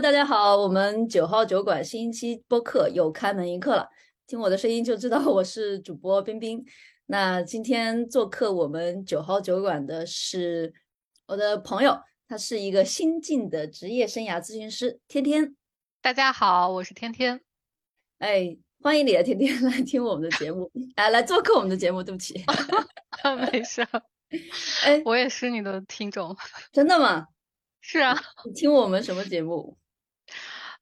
Hello，大家好，我们九号酒馆新一期播客又开门迎客了。听我的声音就知道我是主播冰冰。那今天做客我们九号酒馆的是我的朋友，他是一个新晋的职业生涯咨询师天天。大家好，我是天天。哎，欢迎你啊天天 来听我们的节目，哎，来做客我们的节目。对不起，没事。哎，我也是你的听众。真的吗？是啊，你听我们什么节目？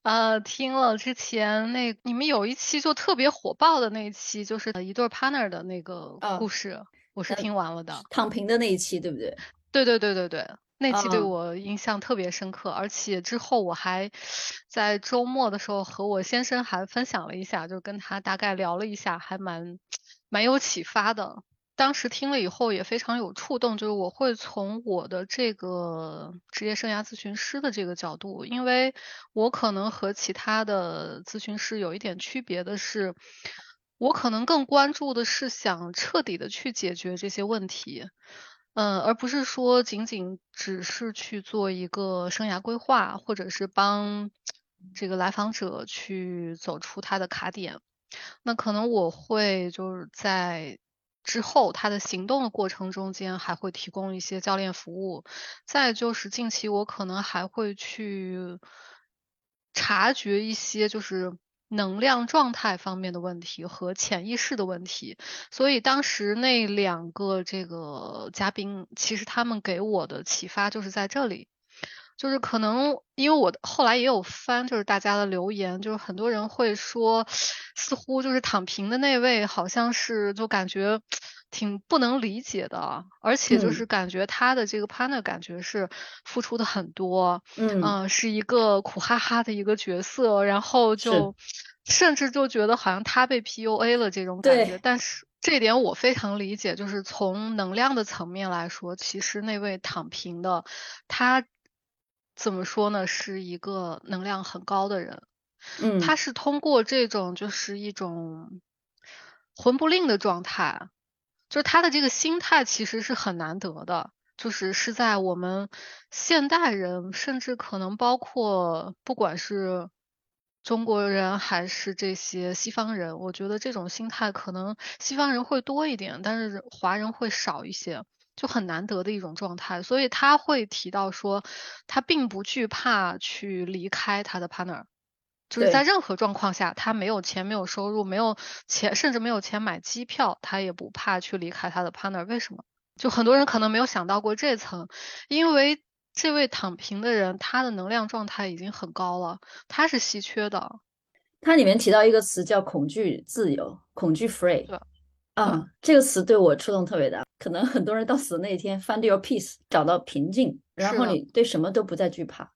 呃，听了之前那你们有一期就特别火爆的那一期，就是一对 partner 的那个故事，我是听完了的。躺平的那一期，对不对？对对对对对，那期对我印象特别深刻，而且之后我还在周末的时候和我先生还分享了一下，就跟他大概聊了一下，还蛮 蛮有启发的。当时听了以后也非常有触动，就是我会从我的这个职业生涯咨询师的这个角度，因为我可能和其他的咨询师有一点区别的是，我可能更关注的是想彻底的去解决这些问题，嗯，而不是说仅仅只是去做一个生涯规划，或者是帮这个来访者去走出他的卡点。那可能我会就是在。之后，他的行动的过程中间还会提供一些教练服务。再就是近期我可能还会去察觉一些就是能量状态方面的问题和潜意识的问题。所以当时那两个这个嘉宾，其实他们给我的启发就是在这里。就是可能，因为我后来也有翻，就是大家的留言，就是很多人会说，似乎就是躺平的那位好像是就感觉挺不能理解的，而且就是感觉他的这个 partner 感觉是付出的很多，嗯，是一个苦哈哈的一个角色，然后就甚至就觉得好像他被 PUA 了这种感觉。但是这一点我非常理解，就是从能量的层面来说，其实那位躺平的他。怎么说呢？是一个能量很高的人，嗯，他是通过这种就是一种魂不吝的状态，就是他的这个心态其实是很难得的，就是是在我们现代人，甚至可能包括不管是中国人还是这些西方人，我觉得这种心态可能西方人会多一点，但是华人会少一些。就很难得的一种状态，所以他会提到说，他并不惧怕去离开他的 partner，就是在任何状况下，他没有钱、没有收入、没有钱，甚至没有钱买机票，他也不怕去离开他的 partner。为什么？就很多人可能没有想到过这层，因为这位躺平的人，他的能量状态已经很高了，他是稀缺的。他里面提到一个词叫恐惧自由，恐惧 free。啊，这个词对我触动特别大。可能很多人到死那一天，find your peace，找到平静，然后你对什么都不再惧怕，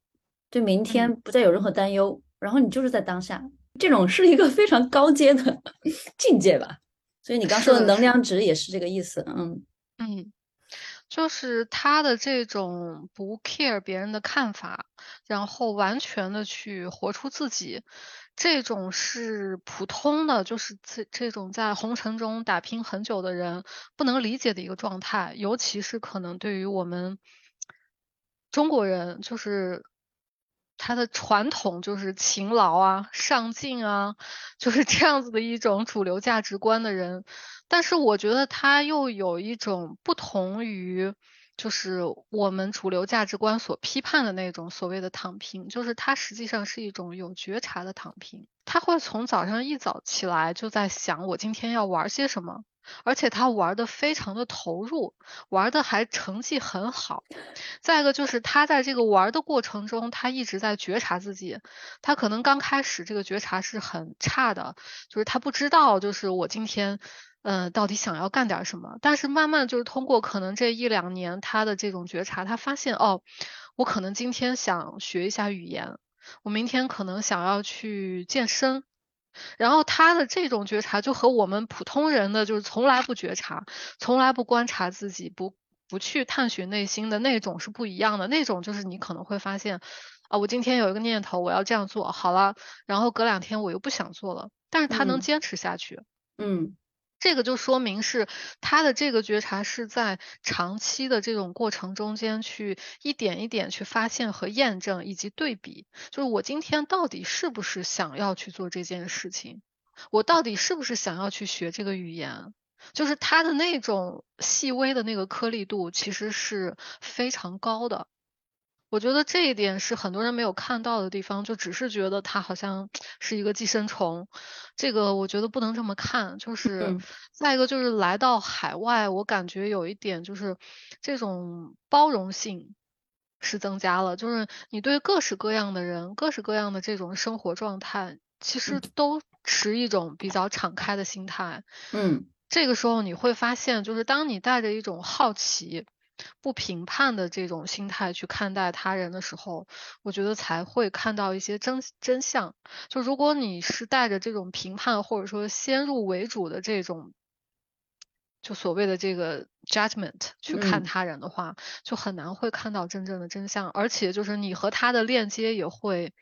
对明天不再有任何担忧，然后你就是在当下。这种是一个非常高阶的 境界吧。所以你刚说的能量值也是这个意思。嗯嗯，就是他的这种不 care 别人的看法，然后完全的去活出自己。这种是普通的，就是这这种在红尘中打拼很久的人不能理解的一个状态，尤其是可能对于我们中国人，就是他的传统就是勤劳啊、上进啊，就是 这样子的一种主流价值观的人。但是我觉得他又有一种不同于。就是我们主流价值观所批判的那种所谓的躺平，就是它实际上是一种有觉察的躺平。他会从早上一早起来就在想我今天要玩些什么，而且他玩的非常的投入，玩的还成绩很好。再一个就是他在这个玩的过程中，他一直在觉察自己。他可能刚开始这个觉察是很差的，就是他不知道，就是我今天。嗯，到底想要干点什么？但是慢慢就是通过可能这一两年他的这种觉察，他发现哦，我可能今天想学一下语言，我明天可能想要去健身。然后他的这种觉察就和我们普通人的就是从来不觉察、从来不观察自己、不不去探寻内心的那种是不一样的。那种就是你可能会发现啊，我今天有一个念头，我要这样做好了，然后隔两天我又不想做了，但是他能坚持下去。嗯。这个就说明是他的这个觉察是在长期的这种过程中间去一点一点去发现和验证以及对比，就是我今天到底是不是想要去做这件事情，我到底是不是想要去学这个语言，就是他的那种细微的那个颗粒度其实是非常高的。我觉得这一点是很多人没有看到的地方，就只是觉得它好像 是一个寄生虫。这个我觉得不能这么看。就 是再一个就是来到海外，我感觉有一点就是这种包容性是增加了，就是你对各式各样的人、各式各样的这种生活状态，其实都持一种比较敞开的心态。嗯，这个时候你会发现，就是当你带着一种好奇。不评判的这种心态去看待他人的时候，我觉得才会看到一些真真相。就如果你是带着这种评判或者说先入为主的这种，就所谓的这个 judgment 去看他人的话，就很难会看到真正的真相，而且就是你和他的链接也会。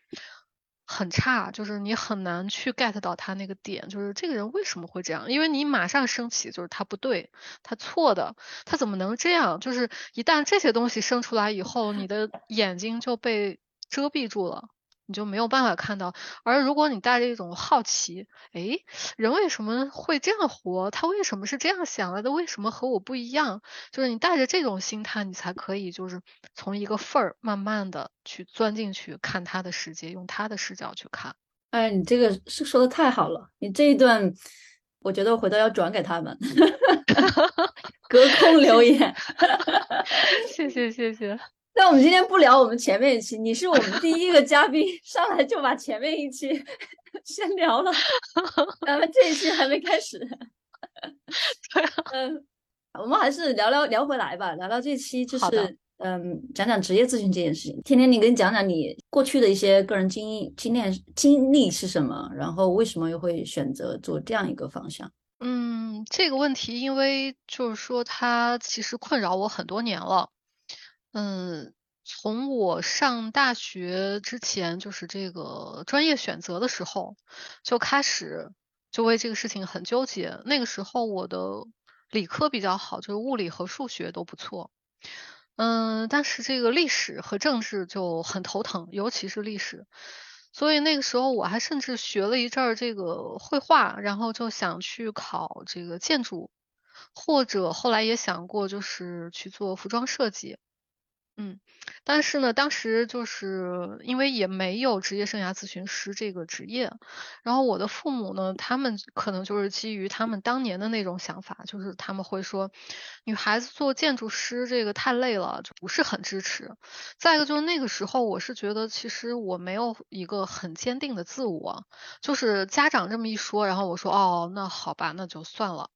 很差，就是你很难去 get 到他那个点，就是这个人为什么会这样？因为你马上升起，就是他不对，他错的，他怎么能这样？就是一旦这些东西生出来以后，你的眼睛就被遮蔽住了。你就没有办法看到，而如果你带着一种好奇，诶，人为什么会这样活？他为什么是这样想的？他为什么和我不一样？就是你带着这种心态，你才可以就是从一个缝儿慢慢的去钻进去看他的世界，用他的视角去看。哎，你这个是说的太好了，你这一段，我觉得我回头要转给他们，隔空留言。谢谢谢谢。那我们今天不聊我们前面一期，你是我们第一个嘉宾，上来就把前面一期 先聊了，咱们这一期还没开始。对 嗯，我们还是聊聊聊回来吧，聊聊这期就是嗯，讲讲职业咨询这件事情。天天，你跟讲讲你过去的一些个人经经验经历是什么，然后为什么又会选择做这样一个方向？嗯，这个问题，因为就是说它其实困扰我很多年了。嗯，从我上大学之前，就是这个专业选择的时候，就开始就为这个事情很纠结。那个时候我的理科比较好，就是物理和数学都不错。嗯，但是这个历史和政治就很头疼，尤其是历史。所以那个时候我还甚至学了一阵儿这个绘画，然后就想去考这个建筑，或者后来也想过就是去做服装设计。嗯，但是呢，当时就是因为也没有职业生涯咨询师这个职业，然后我的父母呢，他们可能就是基于他们当年的那种想法，就是他们会说，女孩子做建筑师这个太累了，就不是很支持。再一个就是那个时候，我是觉得其实我没有一个很坚定的自我，就是家长这么一说，然后我说哦，那好吧，那就算了，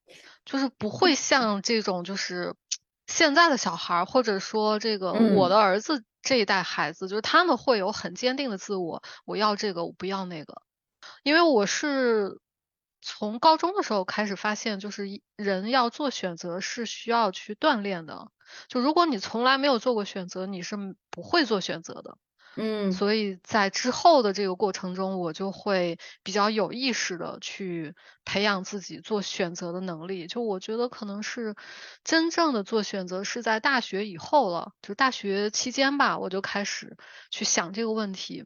就是不会像这种就是。现在的小孩，或者说这个我的儿子这一代孩子，就是他们会有很坚定的自我，我要这个，我不要那个。因为我是从高中的时候开始发现，就是人要做选择是需要去锻炼的。就如果你从来没有做过选择，你是不会做选择的。嗯，所以在之后的这个过程中，我就会比较有意识的去培养自己做选择的能力。就我觉得可能是真正的做选择是在大学以后了，就大学期间吧，我就开始去想这个问题。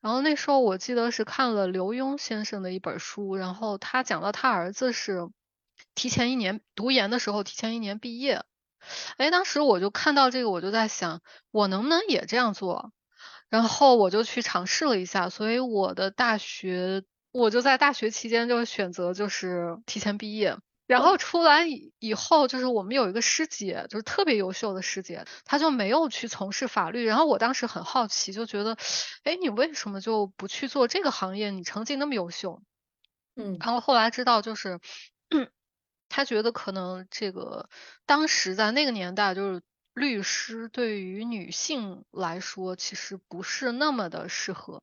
然后那时候我记得是看了刘墉先生的一本书，然后他讲到他儿子是提前一年读研的时候提前一年毕业。哎，当时我就看到这个，我就在想，我能不能也这样做？然后我就去尝试了一下，所以我的大学我就在大学期间就选择就是提前毕业，然后出来以后就是我们有一个师姐，就是特别优秀的师姐，她就没有去从事法律。然后我当时很好奇，就觉得，哎，你为什么就不去做这个行业？你成绩那么优秀，嗯。然后后来知道就是，她觉得可能这个当时在那个年代就是。律师对于女性来说，其实不是那么的适合，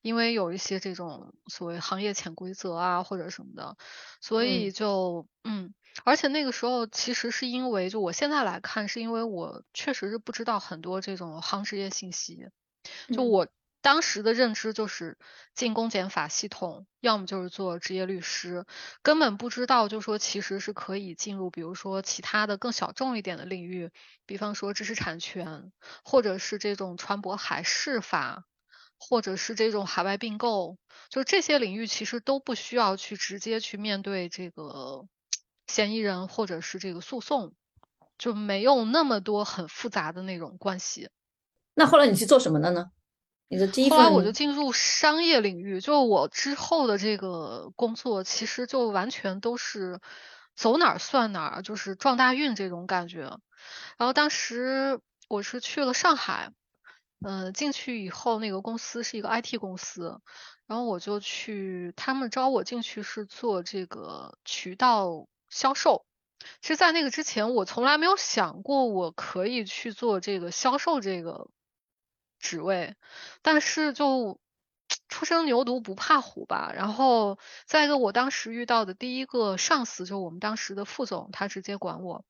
因为有一些这种所谓行业潜规则啊，或者什么的，所以就嗯，而且那个时候其实是因为，就我现在来看，是因为我确实是不知道很多这种行职业信息，就我。当时的认知就是进公检法系统，要么就是做职业律师，根本不知道就说其实是可以进入，比如说其他的更小众一点的领域，比方说知识产权，或者是这种船舶海事法，或者是这种海外并购，就这些领域其实都不需要去直接去面对这个嫌疑人或者是这个诉讼，就没有那么多很复杂的那种关系。那后来你去做什么了呢？你的第一后来我就进入商业领域，就我之后的这个工作，其实就完全都是走哪儿算哪儿，就是撞大运这种感觉。然后当时我是去了上海，嗯，进去以后那个公司是一个 IT 公司，然后我就去，他们招我进去是做这个渠道销售。其实，在那个之前，我从来没有想过我可以去做这个销售这个。职位，但是就初生牛犊不怕虎吧。然后再一个，我当时遇到的第一个上司，就我们当时的副总，他直接管我。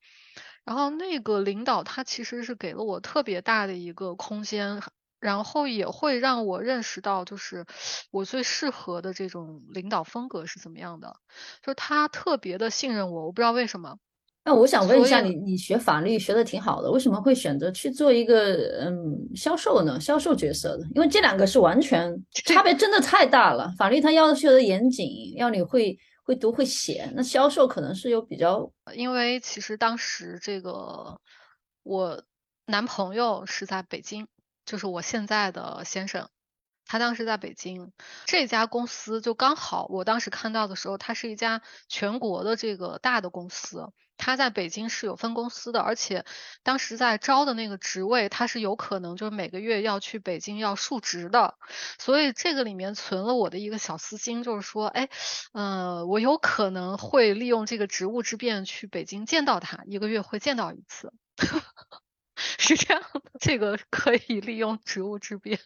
然后那个领导他其实是给了我特别大的一个空间，然后也会让我认识到，就是我最适合的这种领导风格是怎么样的。就他特别的信任我，我不知道为什么。那我想问一下你，你学法律学的挺好的，为什么会选择去做一个嗯销售呢？销售角色的，因为这两个是完全差别真的太大了。法律它要求的严谨，要你会会读会写，那销售可能是有比较。因为其实当时这个我男朋友是在北京，就是我现在的先生。他当时在北京，这家公司就刚好，我当时看到的时候，它是一家全国的这个大的公司，他在北京是有分公司的，而且当时在招的那个职位，他是有可能就是每个月要去北京要述职的，所以这个里面存了我的一个小私心，就是说，哎，呃，我有可能会利用这个职务之便去北京见到他，一个月会见到一次，是这样的，这个可以利用职务之便。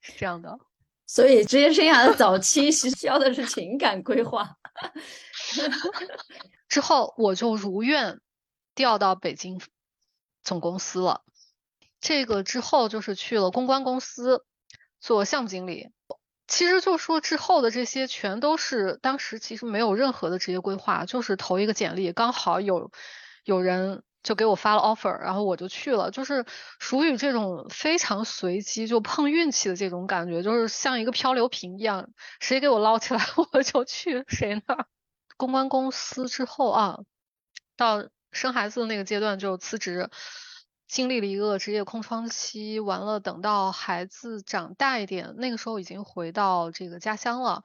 是这样的，所以职业生涯的早期需要的是情感规划。之后我就如愿调到北京总公司了。这个之后就是去了公关公司做项目经理。其实就说之后的这些全都是当时其实没有任何的职业规划，就是投一个简历，刚好有有人。就给我发了 offer，然后我就去了，就是属于这种非常随机就碰运气的这种感觉，就是像一个漂流瓶一样，谁给我捞起来 我就去谁那儿。公关公司之后啊，到生孩子的那个阶段就辞职，经历了一个职业空窗期，完了等到孩子长大一点，那个时候已经回到这个家乡了，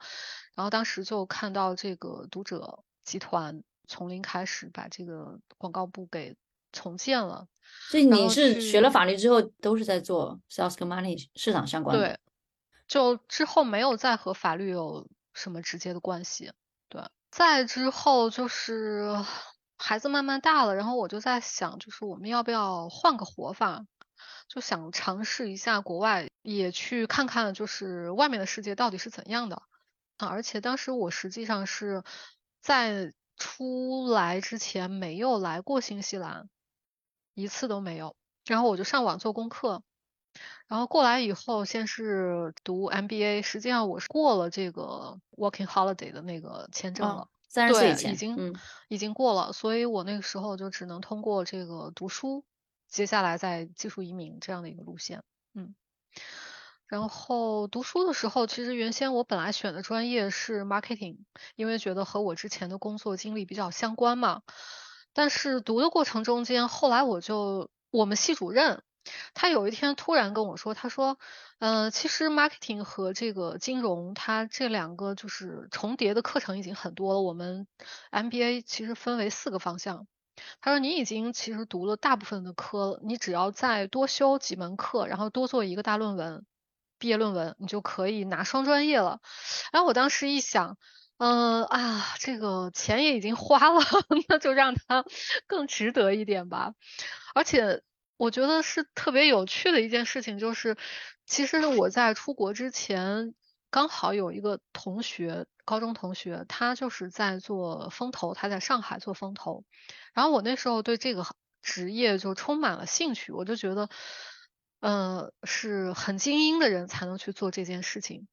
然后当时就看到这个读者集团从零开始把这个广告部给。重建了，所以你是学了法律之后都是在做 sales 跟 money 市场相关的。对，就之后没有再和法律有什么直接的关系。对，再之后就是孩子慢慢大了，然后我就在想，就是我们要不要换个活法，就想尝试一下国外，也去看看就是外面的世界到底是怎样的啊！而且当时我实际上是在出来之前没有来过新西兰。一次都没有，然后我就上网做功课，然后过来以后先是读 MBA，实际上我是过了这个 Working Holiday 的那个签证了，三十岁以前已经已经过了，所以我那个时候就只能通过这个读书，接下来再技术移民这样的一个路线，嗯，然后读书的时候，其实原先我本来选的专业是 Marketing，因为觉得和我之前的工作经历比较相关嘛。但是读的过程中间，后来我就我们系主任，他有一天突然跟我说，他说，嗯，其实 marketing 和这个金融，它这两个就是重叠的课程已经很多了。我们 MBA 其实分为四个方向，他说你已经其实读了大部分的科了，你只要再多修几门课，然后多做一个大论文，毕业论文，你就可以拿双专业了。然后我当时一想。嗯啊，这个钱也已经花了，那就让它更值得一点吧。而且我觉得是特别有趣的一件事情，就是其实我在出国之前，刚好有一个同学，高中同学，他就是在做风投，他在上海做风投。然后我那时候对这个职业就充满了兴趣，我就觉得呃，是很精英的人才能去做这件事情。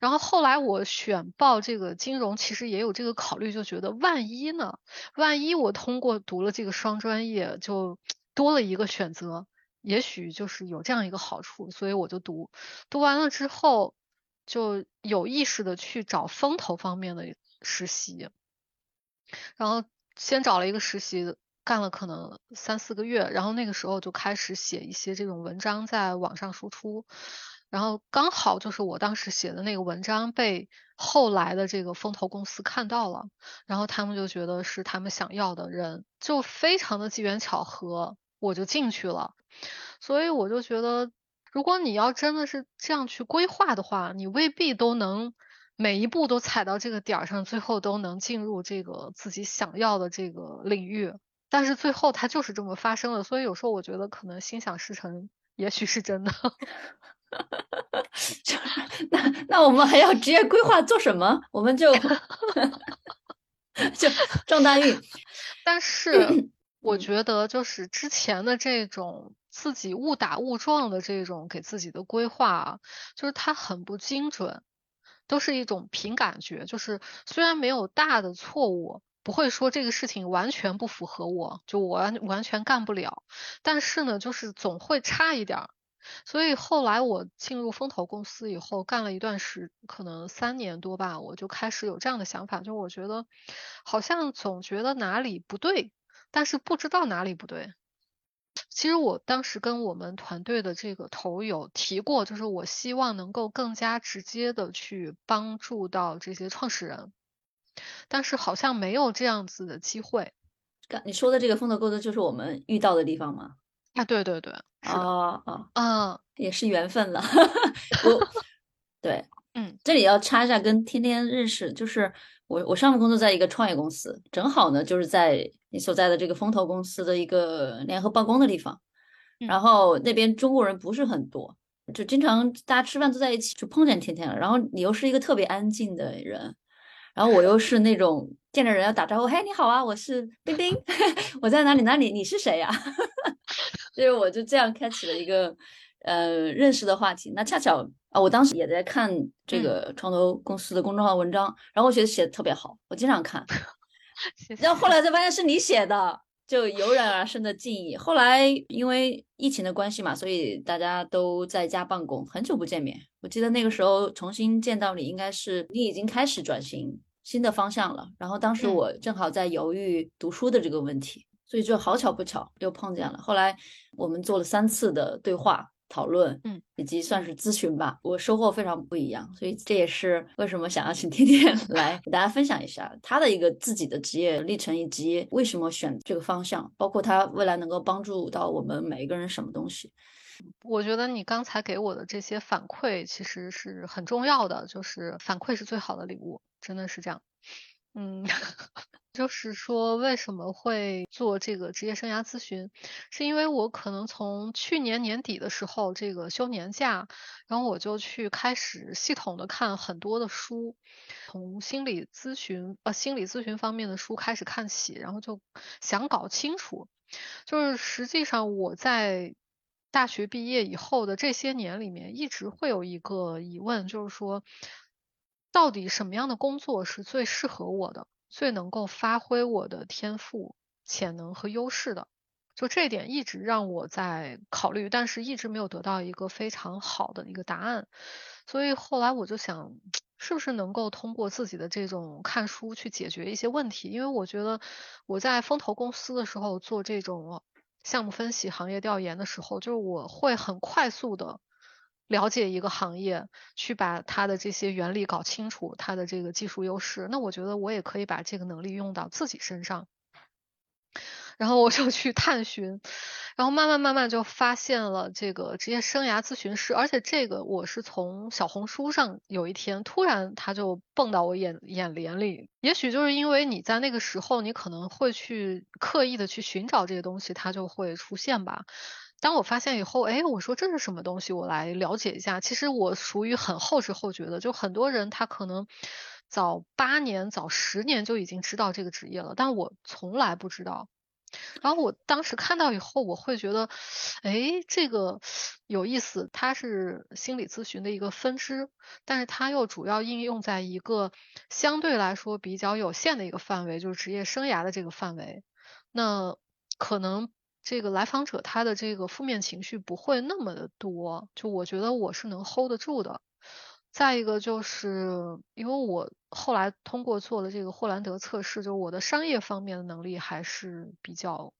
然后后来我选报这个金融，其实也有这个考虑，就觉得万一呢？万一我通过读了这个双专业，就多了一个选择，也许就是有这样一个好处，所以我就读。读完了之后，就有意识的去找风投方面的实习，然后先找了一个实习。干了可能三四个月，然后那个时候就开始写一些这种文章在网上输出，然后刚好就是我当时写的那个文章被后来的这个风投公司看到了，然后他们就觉得是他们想要的人，就非常的机缘巧合，我就进去了。所以我就觉得，如果你要真的是这样去规划的话，你未必都能每一步都踩到这个点儿上，最后都能进入这个自己想要的这个领域。但是最后它就是这么发生了，所以有时候我觉得可能心想事成，也许是真的。那那我们还要职业规划做什么？我们就 就撞大运。但是我觉得就是之前的这种自己误打误撞的这种给自己的规划，就是它很不精准，都是一种凭感觉。就是虽然没有大的错误。不会说这个事情完全不符合我，就我完完全干不了。但是呢，就是总会差一点儿。所以后来我进入风投公司以后，干了一段时，可能三年多吧，我就开始有这样的想法，就我觉得好像总觉得哪里不对，但是不知道哪里不对。其实我当时跟我们团队的这个头有提过，就是我希望能够更加直接的去帮助到这些创始人。但是好像没有这样子的机会。你说的这个风投公司就是我们遇到的地方吗？啊，对对对，哦哦，嗯，也是缘分了。我，对，嗯，这里要插一下，跟天天认识，就是我我上面工作在一个创业公司，正好呢就是在你所在的这个风投公司的一个联合办公的地方，然后那边中国人不是很多，就经常大家吃饭都在一起，就碰见天天了。然后你又是一个特别安静的人。然后我又是那种见着人要打招呼，嘿，你好啊，我是冰冰，我在哪里哪里，你是谁呀？所以我就这样开启了一个呃认识的话题。那恰巧啊，我当时也在看这个创投公司的公众号文章，然后我觉得写的特别好，我经常看。然后后来才发现是你写的，就油然而生的敬意。后来因为疫情的关系嘛，所以大家都在家办公，很久不见面。我记得那个时候重新见到你，应该是你已经开始转型。新的方向了，然后当时我正好在犹豫读书的这个问题，所以就好巧不巧又碰见了。后来我们做了三次的对话讨论，嗯，以及算是咨询吧，我收获非常不一样。所以这也是为什么想要请天天 来给大家分享一下他的一个自己的职业历程，以及为什么选这个方向，包括他未来能够帮助到我们每一个人什么东西。我觉得你刚才给我的这些反馈其实是很重要的，就是反馈是最好的礼物，真的是这样。嗯，就是说为什么会做这个职业生涯咨询，是因为我可能从去年年底的时候，这个休年假，然后我就去开始系统的看很多的书，从心理咨询呃心理咨询方面的书开始看起，然后就想搞清楚，就是实际上我在。大学毕业以后的这些年里面，一直会有一个疑问，就是说，到底什么样的工作是最适合我的，最能够发挥我的天赋、潜能和优势的？就这点一直让我在考虑，但是一直没有得到一个非常好的一个答案。所以后来我就想，是不是能够通过自己的这种看书去解决一些问题？因为我觉得我在风投公司的时候做这种。项目分析、行业调研的时候，就是我会很快速的了解一个行业，去把它的这些原理搞清楚，它的这个技术优势。那我觉得我也可以把这个能力用到自己身上。然后我就去探寻，然后慢慢慢慢就发现了这个职业生涯咨询师，而且这个我是从小红书上有一天突然他就蹦到我眼眼帘里，也许就是因为你在那个时候你可能会去刻意的去寻找这些东西，它就会出现吧。当我发现以后，哎，我说这是什么东西？我来了解一下。其实我属于很后知后觉的，就很多人他可能早八年、早十年就已经知道这个职业了，但我从来不知道。然后我当时看到以后，我会觉得，哎，这个有意思。它是心理咨询的一个分支，但是它又主要应用在一个相对来说比较有限的一个范围，就是职业生涯的这个范围。那可能这个来访者他的这个负面情绪不会那么的多，就我觉得我是能 hold 得住的。再一个就是因为我后来通过做了这个霍兰德测试，就我的商业方面的能力还是比较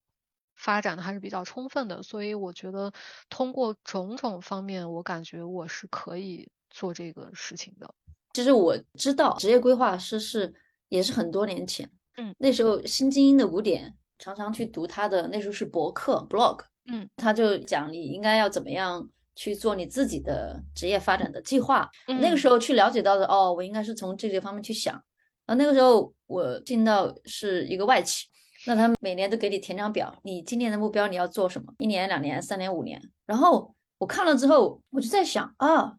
发展的还是比较充分的，所以我觉得通过种种方面，我感觉我是可以做这个事情的。其实我知道职业规划师是也是很多年前，嗯，那时候新精英的五点常常去读他的，那时候是博客 blog，嗯，他就讲你应该要怎么样。去做你自己的职业发展的计划，那个时候去了解到的哦，我应该是从这些方面去想。啊，那个时候我进到是一个外企，那他们每年都给你填张表，你今年的目标你要做什么？一年、两年、三年、五年。然后我看了之后，我就在想啊，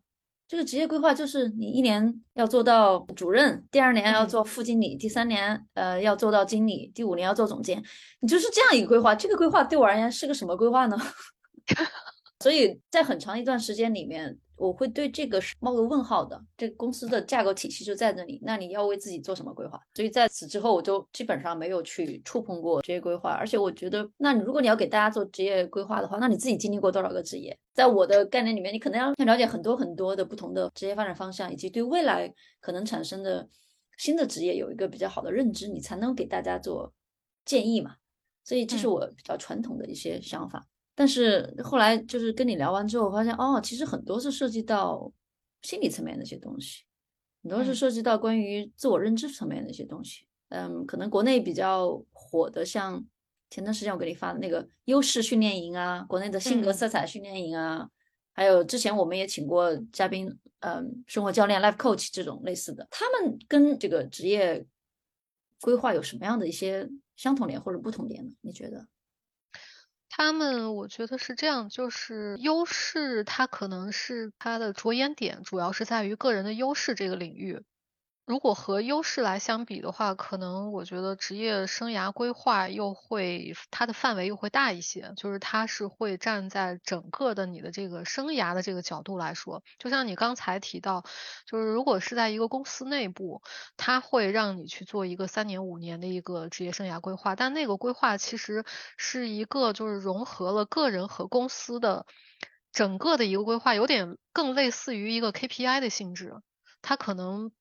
这个职业规划就是你一年要做到主任，第二年要做副经理，第三年呃要做到经理，第五年要做总监，你就是这样一个规划。这个规划对我而言是个什么规划呢？所以在很长一段时间里面，我会对这个是冒个问号的。这公司的架构体系就在那里，那你要为自己做什么规划？所以在此之后，我就基本上没有去触碰过职业规划。而且我觉得，那如果你要给大家做职业规划的话，那你自己经历过多少个职业？在我的概念里面，你可能要了解很多很多的不同的职业发展方向，以及对未来可能产生的新的职业有一个比较好的认知，你才能给大家做建议嘛。所以这是我比较传统的一些想法。但是后来就是跟你聊完之后，我发现哦，其实很多是涉及到心理层面的一些东西，很多是涉及到关于自我认知层面的一些东西。嗯，可能国内比较火的，像前段时间我给你发的那个优势训练营啊，国内的性格色彩训练营啊，还有之前我们也请过嘉宾，嗯，生活教练 life coach 这种类似的，他们跟这个职业规划有什么样的一些相同点或者不同点呢？你觉得？他们我觉得是这样，就是优势，它可能是它的着眼点，主要是在于个人的优势这个领域。如果和优势来相比的话，可能我觉得职业生涯规划又会它的范围又会大一些，就是它是会站在整个的你的这个生涯的这个角度来说，就像你刚才提到，就是如果是在一个公司内部，它会让你去做一个三年五年的一个职业生涯规划，但那个规划其实是一个就是融合了个人和公司的整个的一个规划，有点更类似于一个 KPI 的性质，它可能。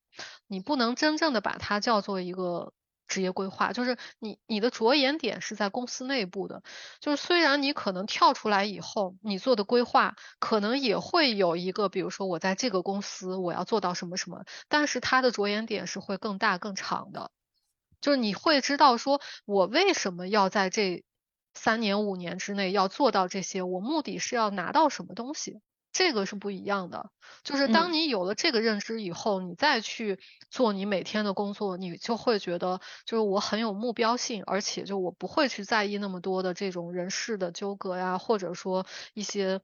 你不能真正的把它叫做一个职业规划，就是你你的着眼点是在公司内部的，就是虽然你可能跳出来以后，你做的规划可能也会有一个，比如说我在这个公司我要做到什么什么，但是它的着眼点是会更大更长的，就是你会知道说我为什么要在这三年五年之内要做到这些，我目的是要拿到什么东西。这个是不一样的，就是当你有了这个认知以后，你再去做你每天的工作，你就会觉得就是我很有目标性，而且就我不会去在意那么多的这种人事的纠葛呀，或者说一些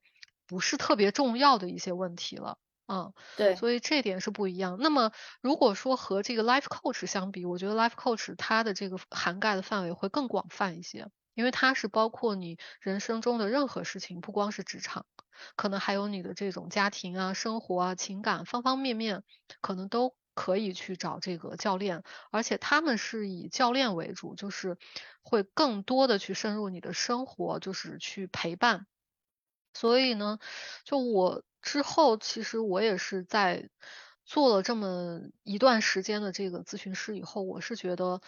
不是特别重要的一些问题了，嗯，对，所以这点是不一样。那么如果说和这个 life coach 相比，我觉得 life coach 它的这个涵盖的范围会更广泛一些，因为它是包括你人生中的任何事情，不光是职场。可能还有你的这种家庭啊、生活啊、情感方方面面，可能都可以去找这个教练，而且他们是以教练为主，就是会更多的去深入你的生活，就是去陪伴。所以呢，就我之后其实我也是在做了这么一段时间的这个咨询师以后，我是觉得，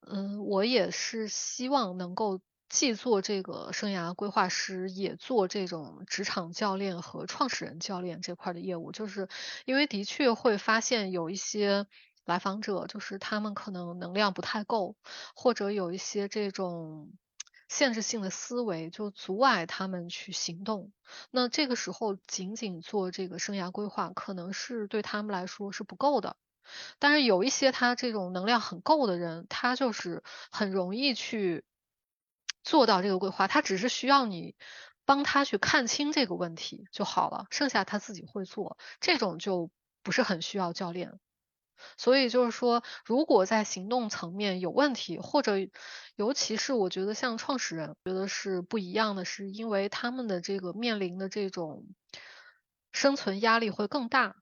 嗯，我也是希望能够。既做这个生涯规划师，也做这种职场教练和创始人教练这块的业务，就是因为的确会发现有一些来访者，就是他们可能能量不太够，或者有一些这种限制性的思维，就阻碍他们去行动。那这个时候，仅仅做这个生涯规划，可能是对他们来说是不够的。但是有一些他这种能量很够的人，他就是很容易去。做到这个规划，他只是需要你帮他去看清这个问题就好了，剩下他自己会做，这种就不是很需要教练。所以就是说，如果在行动层面有问题，或者尤其是我觉得像创始人，觉得是不一样的，是因为他们的这个面临的这种生存压力会更大。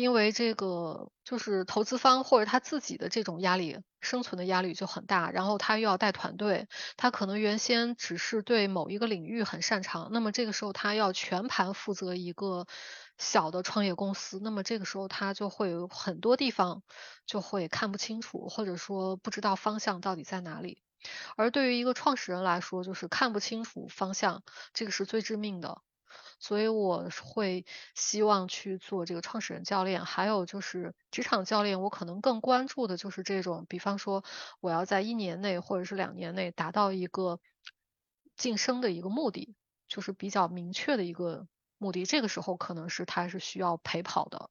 因为这个就是投资方或者他自己的这种压力，生存的压力就很大，然后他又要带团队，他可能原先只是对某一个领域很擅长，那么这个时候他要全盘负责一个小的创业公司，那么这个时候他就会有很多地方就会看不清楚，或者说不知道方向到底在哪里。而对于一个创始人来说，就是看不清楚方向，这个是最致命的。所以我会希望去做这个创始人教练，还有就是职场教练，我可能更关注的就是这种，比方说我要在一年内或者是两年内达到一个晋升的一个目的，就是比较明确的一个目的。这个时候可能是他是需要陪跑的，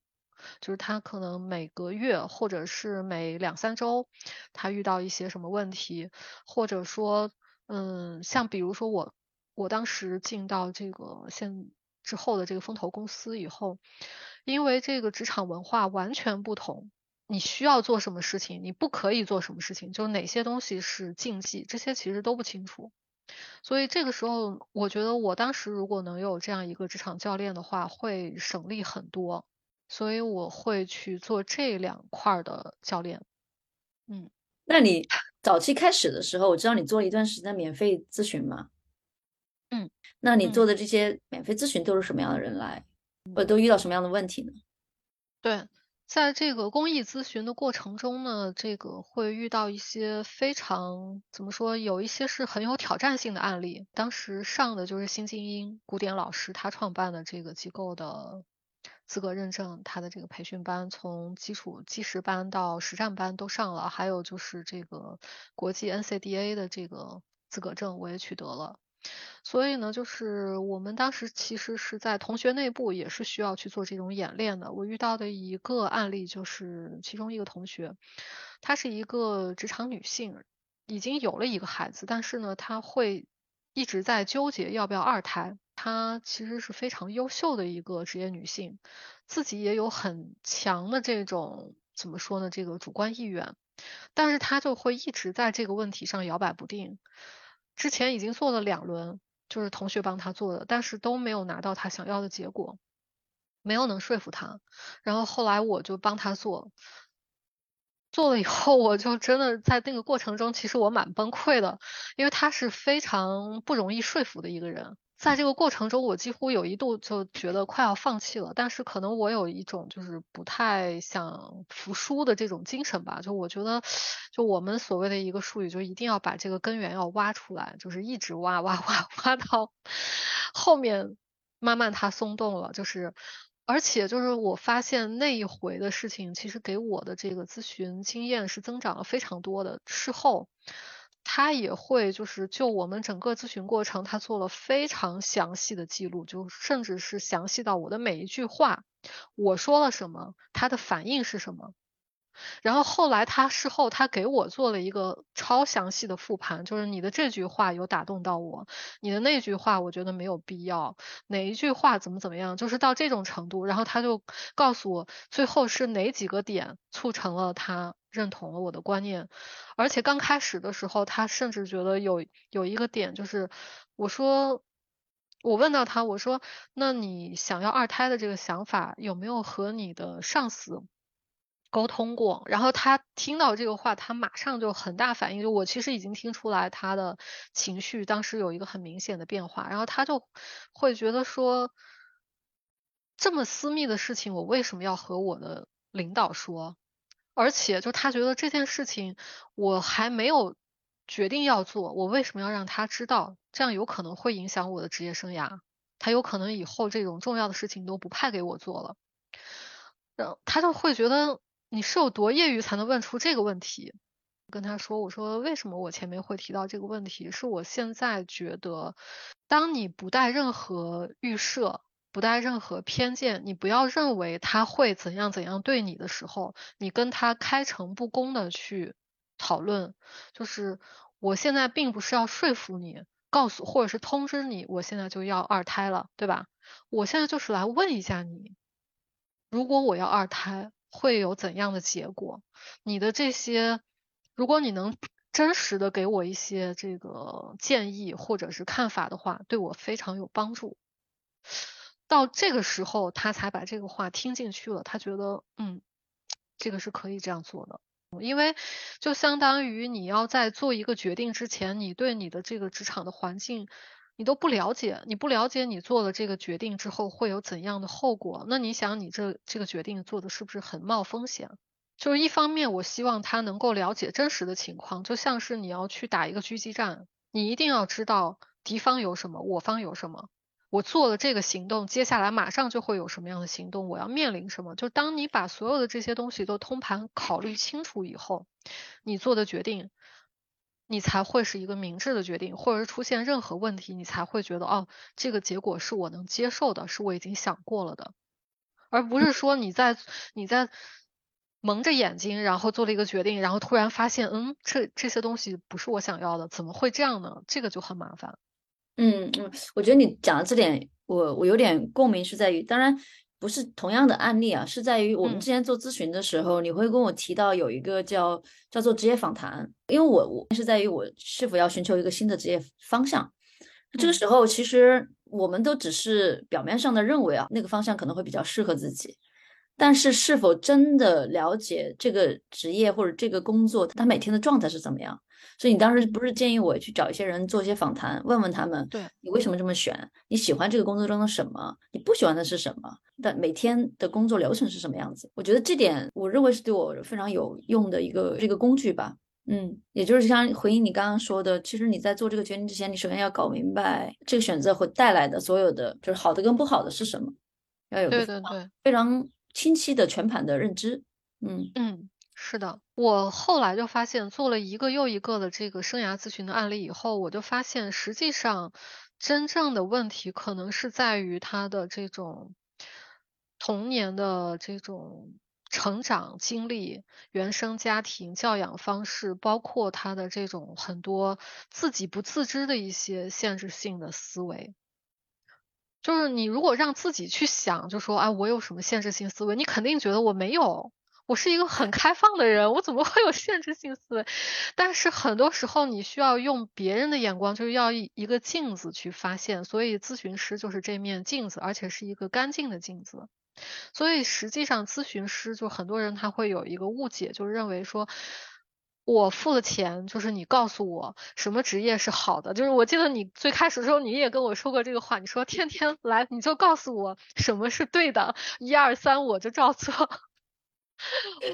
就是他可能每个月或者是每两三周，他遇到一些什么问题，或者说，嗯，像比如说我我当时进到这个现之后的这个风投公司以后，因为这个职场文化完全不同，你需要做什么事情，你不可以做什么事情，就哪些东西是禁忌，这些其实都不清楚。所以这个时候，我觉得我当时如果能有这样一个职场教练的话，会省力很多。所以我会去做这两块的教练。嗯，那你早期开始的时候，我知道你做了一段时间免费咨询嘛？嗯。那你做的这些免费咨询都是什么样的人来？或者都遇到什么样的问题呢？对，在这个公益咨询的过程中呢，这个会遇到一些非常怎么说，有一些是很有挑战性的案例。当时上的就是新精英古典老师他创办的这个机构的资格认证，他的这个培训班从基础基石班到实战班都上了，还有就是这个国际 NCDA 的这个资格证我也取得了。所以呢，就是我们当时其实是在同学内部也是需要去做这种演练的。我遇到的一个案例就是其中一个同学，她是一个职场女性，已经有了一个孩子，但是呢，她会一直在纠结要不要二胎。她其实是非常优秀的一个职业女性，自己也有很强的这种怎么说呢，这个主观意愿，但是她就会一直在这个问题上摇摆不定。之前已经做了两轮，就是同学帮他做的，但是都没有拿到他想要的结果，没有能说服他。然后后来我就帮他做，做了以后，我就真的在那个过程中，其实我蛮崩溃的，因为他是非常不容易说服的一个人。在这个过程中，我几乎有一度就觉得快要放弃了，但是可能我有一种就是不太想服输的这种精神吧。就我觉得，就我们所谓的一个术语，就一定要把这个根源要挖出来，就是一直挖挖挖挖到后面，慢慢它松动了。就是，而且就是我发现那一回的事情，其实给我的这个咨询经验是增长了非常多的。事后。他也会就是就我们整个咨询过程，他做了非常详细的记录，就甚至是详细到我的每一句话，我说了什么，他的反应是什么。然后后来他事后他给我做了一个超详细的复盘，就是你的这句话有打动到我，你的那句话我觉得没有必要，哪一句话怎么怎么样，就是到这种程度。然后他就告诉我最后是哪几个点促成了他认同了我的观念，而且刚开始的时候他甚至觉得有有一个点就是我说我问到他我说那你想要二胎的这个想法有没有和你的上司？沟通过，然后他听到这个话，他马上就很大反应。就我其实已经听出来他的情绪当时有一个很明显的变化，然后他就会觉得说，这么私密的事情，我为什么要和我的领导说？而且就他觉得这件事情我还没有决定要做，我为什么要让他知道？这样有可能会影响我的职业生涯，他有可能以后这种重要的事情都不派给我做了。然后他就会觉得。你是有多业余才能问出这个问题？跟他说，我说为什么我前面会提到这个问题？是我现在觉得，当你不带任何预设，不带任何偏见，你不要认为他会怎样怎样对你的时候，你跟他开诚布公的去讨论。就是我现在并不是要说服你，告诉或者是通知你，我现在就要二胎了，对吧？我现在就是来问一下你，如果我要二胎。会有怎样的结果？你的这些，如果你能真实的给我一些这个建议或者是看法的话，对我非常有帮助。到这个时候，他才把这个话听进去了。他觉得，嗯，这个是可以这样做的，因为就相当于你要在做一个决定之前，你对你的这个职场的环境你都不了解，你不了解你做了这个决定之后会有怎样的后果。那你想，你这这个决定做的是不是很冒风险？就是一方面，我希望他能够了解真实的情况，就像是你要去打一个狙击战，你一定要知道敌方有什么，我方有什么。我做了这个行动，接下来马上就会有什么样的行动？我要面临什么？就当你把所有的这些东西都通盘考虑清楚以后，你做的决定，你才会是一个明智的决定，或者是出现任何问题，你才会觉得哦，这个结果是我能接受的，是我已经想过了的，而不是说你在你在蒙着眼睛，然后做了一个决定，然后突然发现，嗯，这这些东西不是我想要的，怎么会这样呢？这个就很麻烦。嗯嗯，我觉得你讲的这点，我我有点共鸣，是在于，当然不是同样的案例啊，是在于我们之前做咨询的时候，你会跟我提到有一个叫叫做职业访谈，因为我我是在于我是否要寻求一个新的职业方向，这个时候其实我们都只是表面上的认为啊，那个方向可能会比较适合自己，但是是否真的了解这个职业或者这个工作，他每天的状态是怎么样？所以你当时不是建议我去找一些人做一些访谈，问问他们，对你为什么这么选？你喜欢这个工作中的什么？你不喜欢的是什么？但每天的工作流程是什么样子？我觉得这点，我认为是对我非常有用的一个这个工具吧。嗯，也就是像回应你刚刚说的，其实你在做这个决定之前，你首先要搞明白这个选择会带来的所有的，就是好的跟不好的是什么，要有对对对非常清晰的全盘的认知。嗯嗯。是的，我后来就发现，做了一个又一个的这个生涯咨询的案例以后，我就发现，实际上真正的问题可能是在于他的这种童年的这种成长经历、原生家庭教养方式，包括他的这种很多自己不自知的一些限制性的思维。就是你如果让自己去想，就说啊，我有什么限制性思维？你肯定觉得我没有。我是一个很开放的人，我怎么会有限制性思维？但是很多时候你需要用别人的眼光，就是要一一个镜子去发现。所以咨询师就是这面镜子，而且是一个干净的镜子。所以实际上咨询师就很多人他会有一个误解，就认为说我付了钱，就是你告诉我什么职业是好的。就是我记得你最开始的时候你也跟我说过这个话，你说天天来你就告诉我什么是对的，一二三我就照做。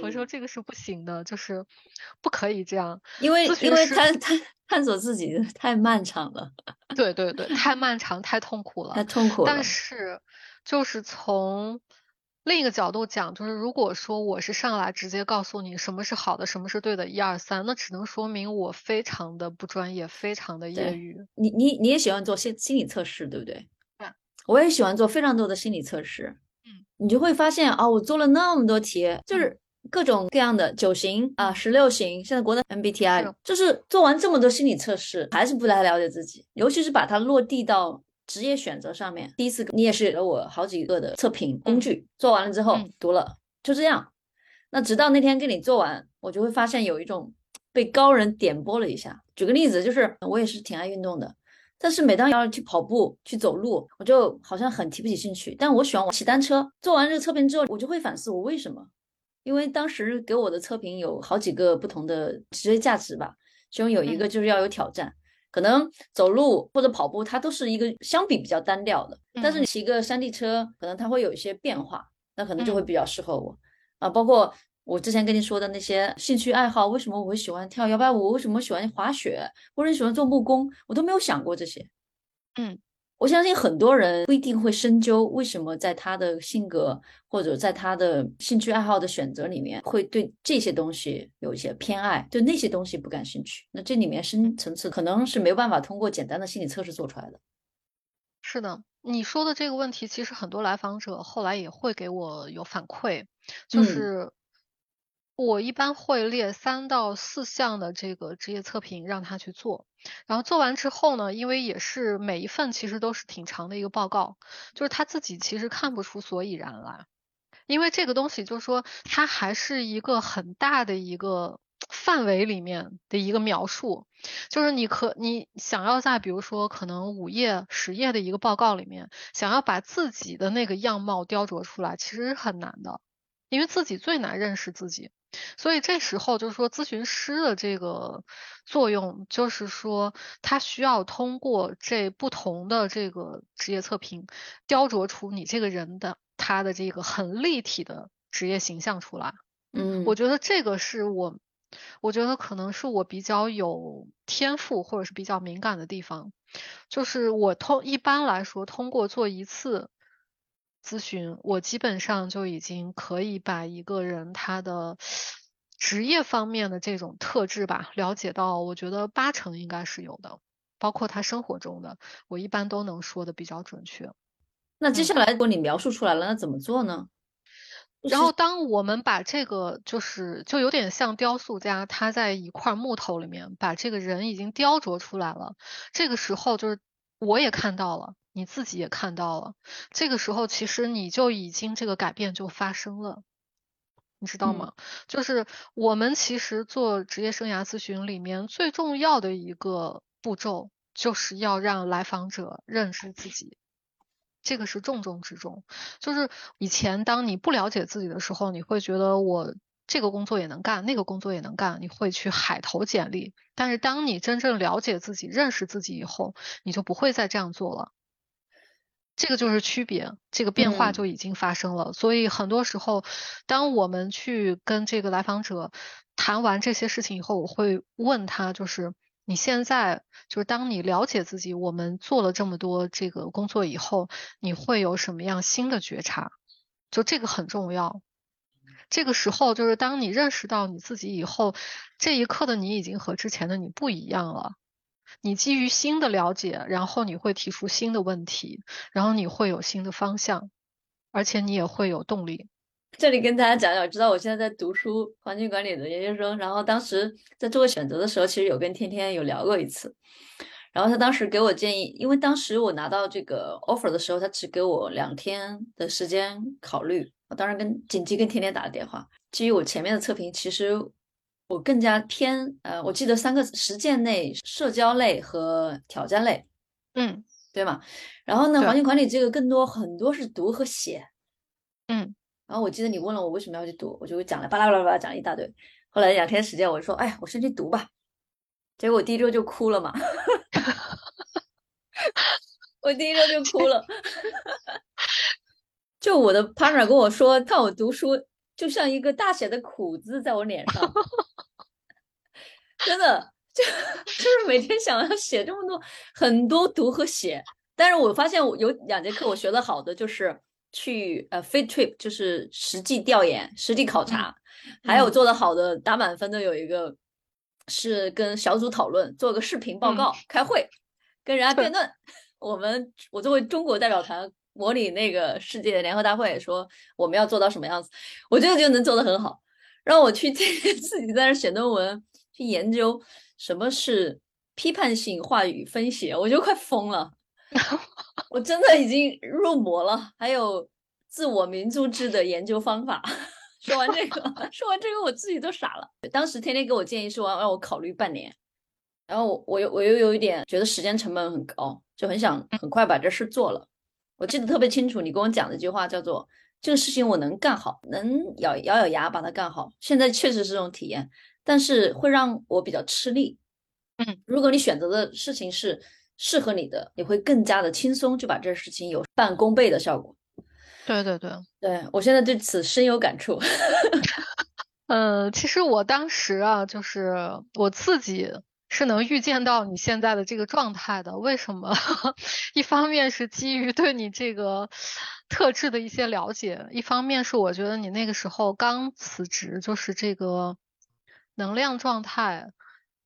我说这个是不行的，就是不可以这样，因为因为他他探索自己太漫长了，对对对，太漫长太痛苦了，太痛苦了。但是就是从另一个角度讲，就是如果说我是上来直接告诉你什么是好的，什么是对的，一二三，那只能说明我非常的不专业，非常的业余。你你你也喜欢做心心理测试，对不对？对，我也喜欢做非常多的心理测试。你就会发现啊，我做了那么多题，就是各种各样的九型啊、十六型，现在国内 MBTI，就是做完这么多心理测试，还是不太了解自己，尤其是把它落地到职业选择上面。第一次你也是给了我好几个的测评工具，做完了之后读了，就这样。那直到那天跟你做完，我就会发现有一种被高人点拨了一下。举个例子，就是我也是挺爱运动的。但是每当要去跑步、去走路，我就好像很提不起兴趣。但我喜欢我骑单车。做完这个测评之后，我就会反思我为什么？因为当时给我的测评有好几个不同的职业价值吧，其中有一个就是要有挑战。可能走路或者跑步，它都是一个相比比较单调的。但是你骑个山地车，可能它会有一些变化，那可能就会比较适合我啊。包括。我之前跟你说的那些兴趣爱好，为什么我会喜欢跳摇摆舞？为什么喜欢滑雪？或者喜欢做木工？我都没有想过这些。嗯，我相信很多人不一定会深究为什么在他的性格或者在他的兴趣爱好的选择里面，会对这些东西有一些偏爱，对那些东西不感兴趣。那这里面深层次可能是没有办法通过简单的心理测试做出来的。是的，你说的这个问题，其实很多来访者后来也会给我有反馈，就是。我一般会列三到四项的这个职业测评让他去做，然后做完之后呢，因为也是每一份其实都是挺长的一个报告，就是他自己其实看不出所以然来，因为这个东西就是说，它还是一个很大的一个范围里面的一个描述，就是你可你想要在比如说可能五页十页的一个报告里面，想要把自己的那个样貌雕琢出来，其实是很难的，因为自己最难认识自己。所以这时候就是说，咨询师的这个作用，就是说他需要通过这不同的这个职业测评，雕琢出你这个人的他的这个很立体的职业形象出来。嗯，我觉得这个是我，我觉得可能是我比较有天赋或者是比较敏感的地方，就是我通一般来说通过做一次。咨询，我基本上就已经可以把一个人他的职业方面的这种特质吧了解到，我觉得八成应该是有的，包括他生活中的，我一般都能说的比较准确。那接下来如果你描述出来了，那怎么做呢？然后当我们把这个就是就有点像雕塑家，他在一块木头里面把这个人已经雕琢出来了，这个时候就是我也看到了。你自己也看到了，这个时候其实你就已经这个改变就发生了，你知道吗？就是我们其实做职业生涯咨询里面最重要的一个步骤，就是要让来访者认识自己，这个是重中之重。就是以前当你不了解自己的时候，你会觉得我。这个工作也能干，那个工作也能干，你会去海投简历。但是当你真正了解自己、认识自己以后，你就不会再这样做了。这个就是区别，这个变化就已经发生了。所以很多时候，当我们去跟这个来访者谈完这些事情以后，我会问他，就是你现在就是当你了解自己，我们做了这么多这个工作以后，你会有什么样新的觉察？就这个很重要。这个时候，就是当你认识到你自己以后，这一刻的你已经和之前的你不一样了。你基于新的了解，然后你会提出新的问题，然后你会有新的方向，而且你也会有动力。这里跟大家讲讲，知道我现在在读书环境管理的研究生，然后当时在做选择的时候，其实有跟天天有聊过一次。然后他当时给我建议，因为当时我拿到这个 offer 的时候，他只给我两天的时间考虑。我当时跟紧急跟天天打了电话，基于我前面的测评，其实我更加偏呃，我记得三个实践类、社交类和挑战类，嗯，对吗？然后呢，环境管理这个更多很多是读和写，嗯。然后我记得你问了我为什么要去读，我就讲了巴拉巴拉巴拉讲了一大堆。后来两天时间，我说哎，我先去读吧。结果我第一周就哭了嘛，我第一周就哭了。就我的 partner 跟我说，看我读书就像一个大写的苦字在我脸上，真的就 就是每天想要写这么多很多读和写。但是我发现我有两节课我学的好的就是去呃 field trip，就是实际调研、实地考察，还有做的好的打满分的有一个是跟小组讨论，做个视频报告、开会，跟人家辩 论。我们我作为中国代表团。模拟那个世界联合大会，说我们要做到什么样子，我觉得就能做得很好。让我去天 天自己在那写论文，去研究什么是批判性话语分析，我就快疯了。我真的已经入魔了。还有自我民族志的研究方法。说完这个，说完这个，我自己都傻了。当时天天给我建议说让我考虑半年，然后我我又我又有一点觉得时间成本很高，就很想很快把这事做了。我记得特别清楚，你跟我讲的一句话叫做：“这个事情我能干好，能咬咬咬牙把它干好。”现在确实是这种体验，但是会让我比较吃力。嗯，如果你选择的事情是适合你的，你会更加的轻松，就把这事情有半功倍的效果。对对对，对我现在对此深有感触。呃，其实我当时啊，就是我自己。是能预见到你现在的这个状态的，为什么？一方面是基于对你这个特质的一些了解，一方面是我觉得你那个时候刚辞职，就是这个能量状态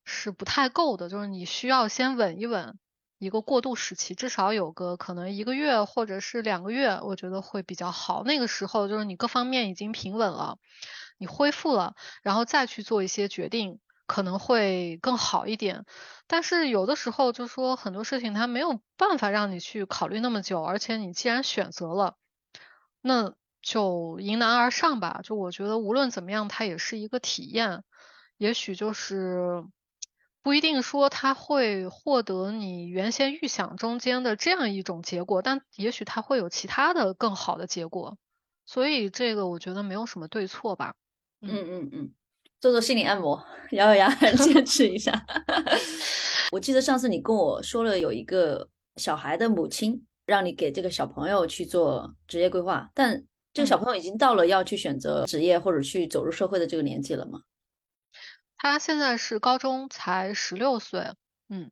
是不太够的，就是你需要先稳一稳一个过渡时期，至少有个可能一个月或者是两个月，我觉得会比较好。那个时候就是你各方面已经平稳了，你恢复了，然后再去做一些决定。可能会更好一点，但是有的时候就说很多事情它没有办法让你去考虑那么久，而且你既然选择了，那就迎难而上吧。就我觉得无论怎么样，它也是一个体验。也许就是不一定说他会获得你原先预想中间的这样一种结果，但也许他会有其他的更好的结果。所以这个我觉得没有什么对错吧。嗯嗯嗯，做做心理按摩，咬咬牙 坚持一下。我记得上次你跟我说了，有一个小孩的母亲让你给这个小朋友去做职业规划，但这个小朋友已经到了要去选择职业或者去走入社会的这个年纪了吗？他现在是高中，才十六岁。嗯，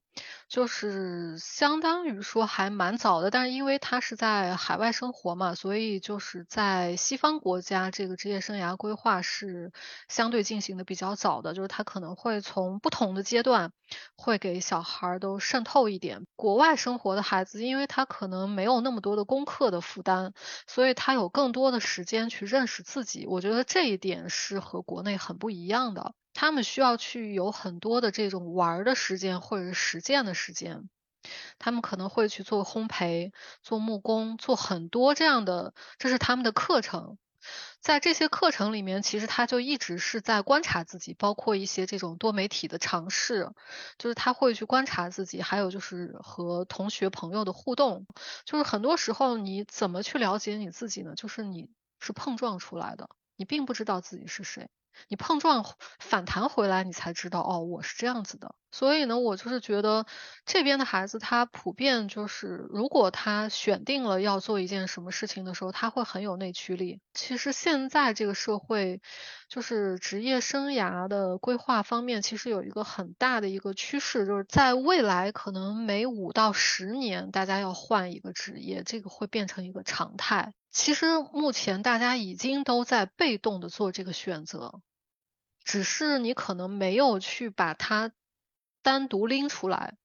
就是相当于说还蛮早的，但是因为他是在海外生活嘛，所以就是在西方国家，这个职业生涯规划是相对进行的比较早的，就是他可能会从不同的阶段会给小孩都渗透一点。国外生活的孩子，因为他可能没有那么多的功课的负担，所以他有更多的时间去认识自己。我觉得这一点是和国内很不一样的。他们需要去有很多的这种玩的时间或者是实践的时间，他们可能会去做烘焙、做木工、做很多这样的，这是他们的课程。在这些课程里面，其实他就一直是在观察自己，包括一些这种多媒体的尝试，就是他会去观察自己，还有就是和同学朋友的互动。就是很多时候你怎么去了解你自己呢？就是你是碰撞出来的，你并不知道自己是谁。你碰撞反弹回来，你才知道哦，我是这样子的。所以呢，我就是觉得这边的孩子他普遍就是，如果他选定了要做一件什么事情的时候，他会很有内驱力。其实现在这个社会，就是职业生涯的规划方面，其实有一个很大的一个趋势，就是在未来可能每五到十年，大家要换一个职业，这个会变成一个常态。其实目前大家已经都在被动的做这个选择。只是你可能没有去把它单独拎出来，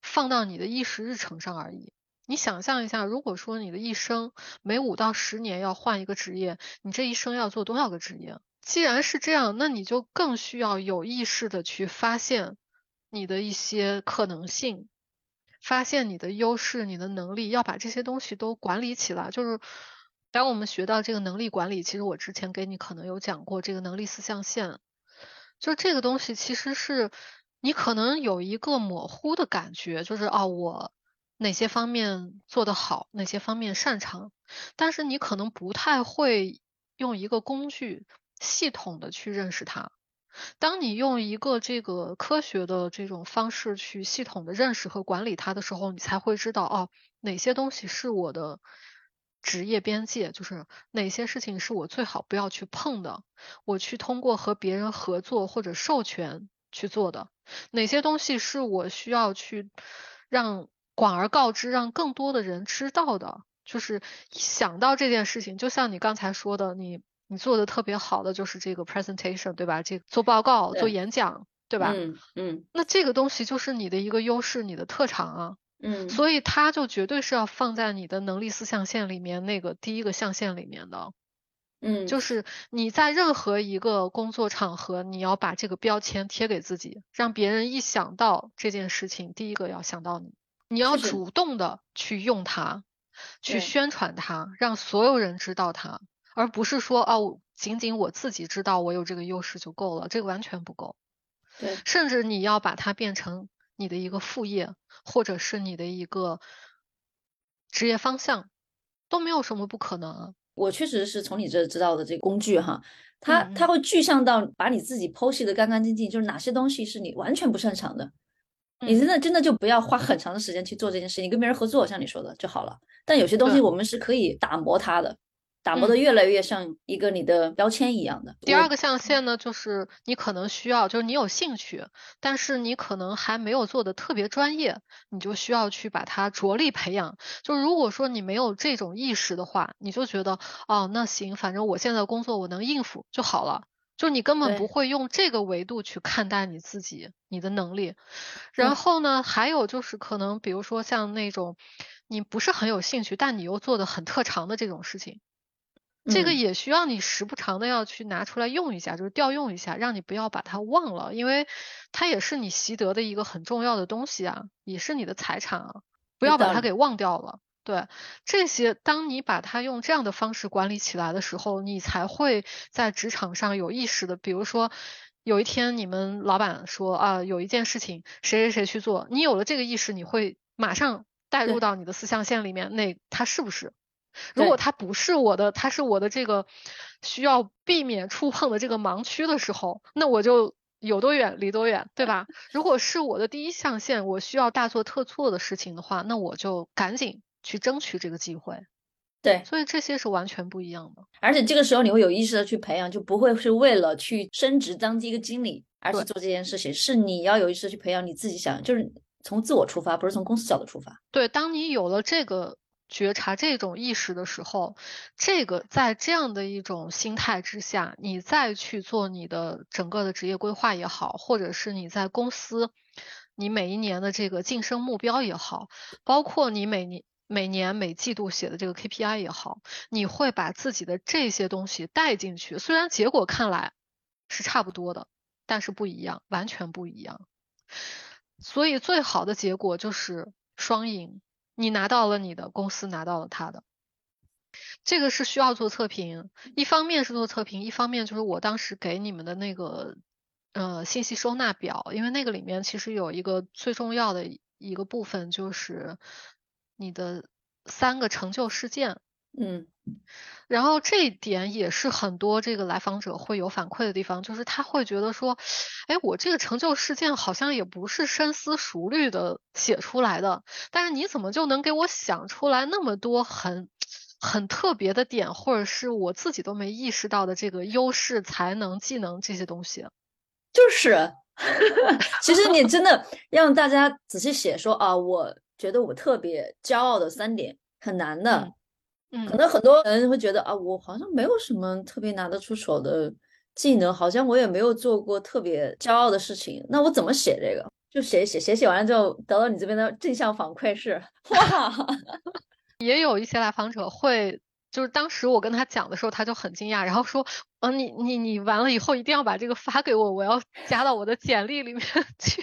放到你的议事日程上而已。你想象一下，如果说你的一生每五到十年要换一个职业，你这一生要做多少个职业？既然是这样，那你就更需要有意识的去发现你的一些可能性，发现你的优势、你的能力，要把这些东西都管理起来。就是当我们学到这个能力管理，其实我之前给你可能有讲过这个能力四象限。就这个东西，其实是你可能有一个模糊的感觉，就是哦，我哪些方面做得好，哪些方面擅长，但是你可能不太会用一个工具系统的去认识它。当你用一个这个科学的这种方式去系统的认识和管理它的时候，你才会知道哦，哪些东西是我的。职业边界就是哪些事情是我最好不要去碰的，我去通过和别人合作或者授权去做的，哪些东西是我需要去让广而告之，让更多的人知道的。就是想到这件事情，就像你刚才说的，你你做的特别好的就是这个 presentation，对吧？这做报告、做演讲，对吧？嗯嗯。那这个东西就是你的一个优势，你的特长啊。嗯，所以它就绝对是要放在你的能力四象限里面那个第一个象限里面的。嗯，就是你在任何一个工作场合，你要把这个标签贴给自己，让别人一想到这件事情，第一个要想到你。你要主动的去用它，去宣传它，让所有人知道它，而不是说哦，仅仅我自己知道我有这个优势就够了，这个完全不够。对，甚至你要把它变成。你的一个副业，或者是你的一个职业方向，都没有什么不可能啊。我确实是从你这知道的这个工具哈，它它会具象到把你自己剖析的干干净净，就是哪些东西是你完全不擅长的，你真的真的就不要花很长的时间去做这件事情，你跟别人合作，像你说的就好了。但有些东西我们是可以打磨它的。打磨的越来越像一个你的标签一样的。第二个象限呢，就是你可能需要，就是你有兴趣，但是你可能还没有做的特别专业，你就需要去把它着力培养。就如果说你没有这种意识的话，你就觉得哦，那行，反正我现在工作我能应付就好了，就你根本不会用这个维度去看待你自己、你的能力。然后呢，还有就是可能比如说像那种你不是很有兴趣，但你又做的很特长的这种事情。这个也需要你时不常的要去拿出来用一下，就是调用一下，让你不要把它忘了，因为它也是你习得的一个很重要的东西啊，也是你的财产啊，不要把它给忘掉了。对这些，当你把它用这样的方式管理起来的时候，你才会在职场上有意识的。比如说，有一天你们老板说啊，有一件事情谁谁谁去做，你有了这个意识，你会马上带入到你的四象限里面。那他是不是？如果它不是我的，它是我的这个需要避免触碰的这个盲区的时候，那我就有多远离多远，对吧？如果是我的第一象限，我需要大错特错的事情的话，那我就赶紧。去争取这个机会，对，所以这些是完全不一样的。而且这个时候你会有意识的去培养，就不会是为了去升职当一个经理而去做这件事情，是你要有意识的去培养你自己想，就是从自我出发，不是从公司角度出发。对，当你有了这个觉察、这种意识的时候，这个在这样的一种心态之下，你再去做你的整个的职业规划也好，或者是你在公司你每一年的这个晋升目标也好，包括你每年。每年每季度写的这个 KPI 也好，你会把自己的这些东西带进去，虽然结果看来是差不多的，但是不一样，完全不一样。所以最好的结果就是双赢，你拿到了你的，公司拿到了他的。这个是需要做测评，一方面是做测评，一方面就是我当时给你们的那个呃信息收纳表，因为那个里面其实有一个最重要的一个部分就是。你的三个成就事件，嗯，然后这一点也是很多这个来访者会有反馈的地方，就是他会觉得说，哎，我这个成就事件好像也不是深思熟虑的写出来的，但是你怎么就能给我想出来那么多很很特别的点，或者是我自己都没意识到的这个优势、才能、技能这些东西？就是，其实你真的让大家仔细写，说啊，我。觉得我特别骄傲的三点很难的，嗯，可能很多人会觉得啊，我好像没有什么特别拿得出手的技能，好像我也没有做过特别骄傲的事情，那我怎么写这个？就写写写写完了之后，得到你这边的正向反馈是 哇，也有一些来访者会，就是当时我跟他讲的时候，他就很惊讶，然后说，嗯，你你你完了以后一定要把这个发给我，我要加到我的简历里面去。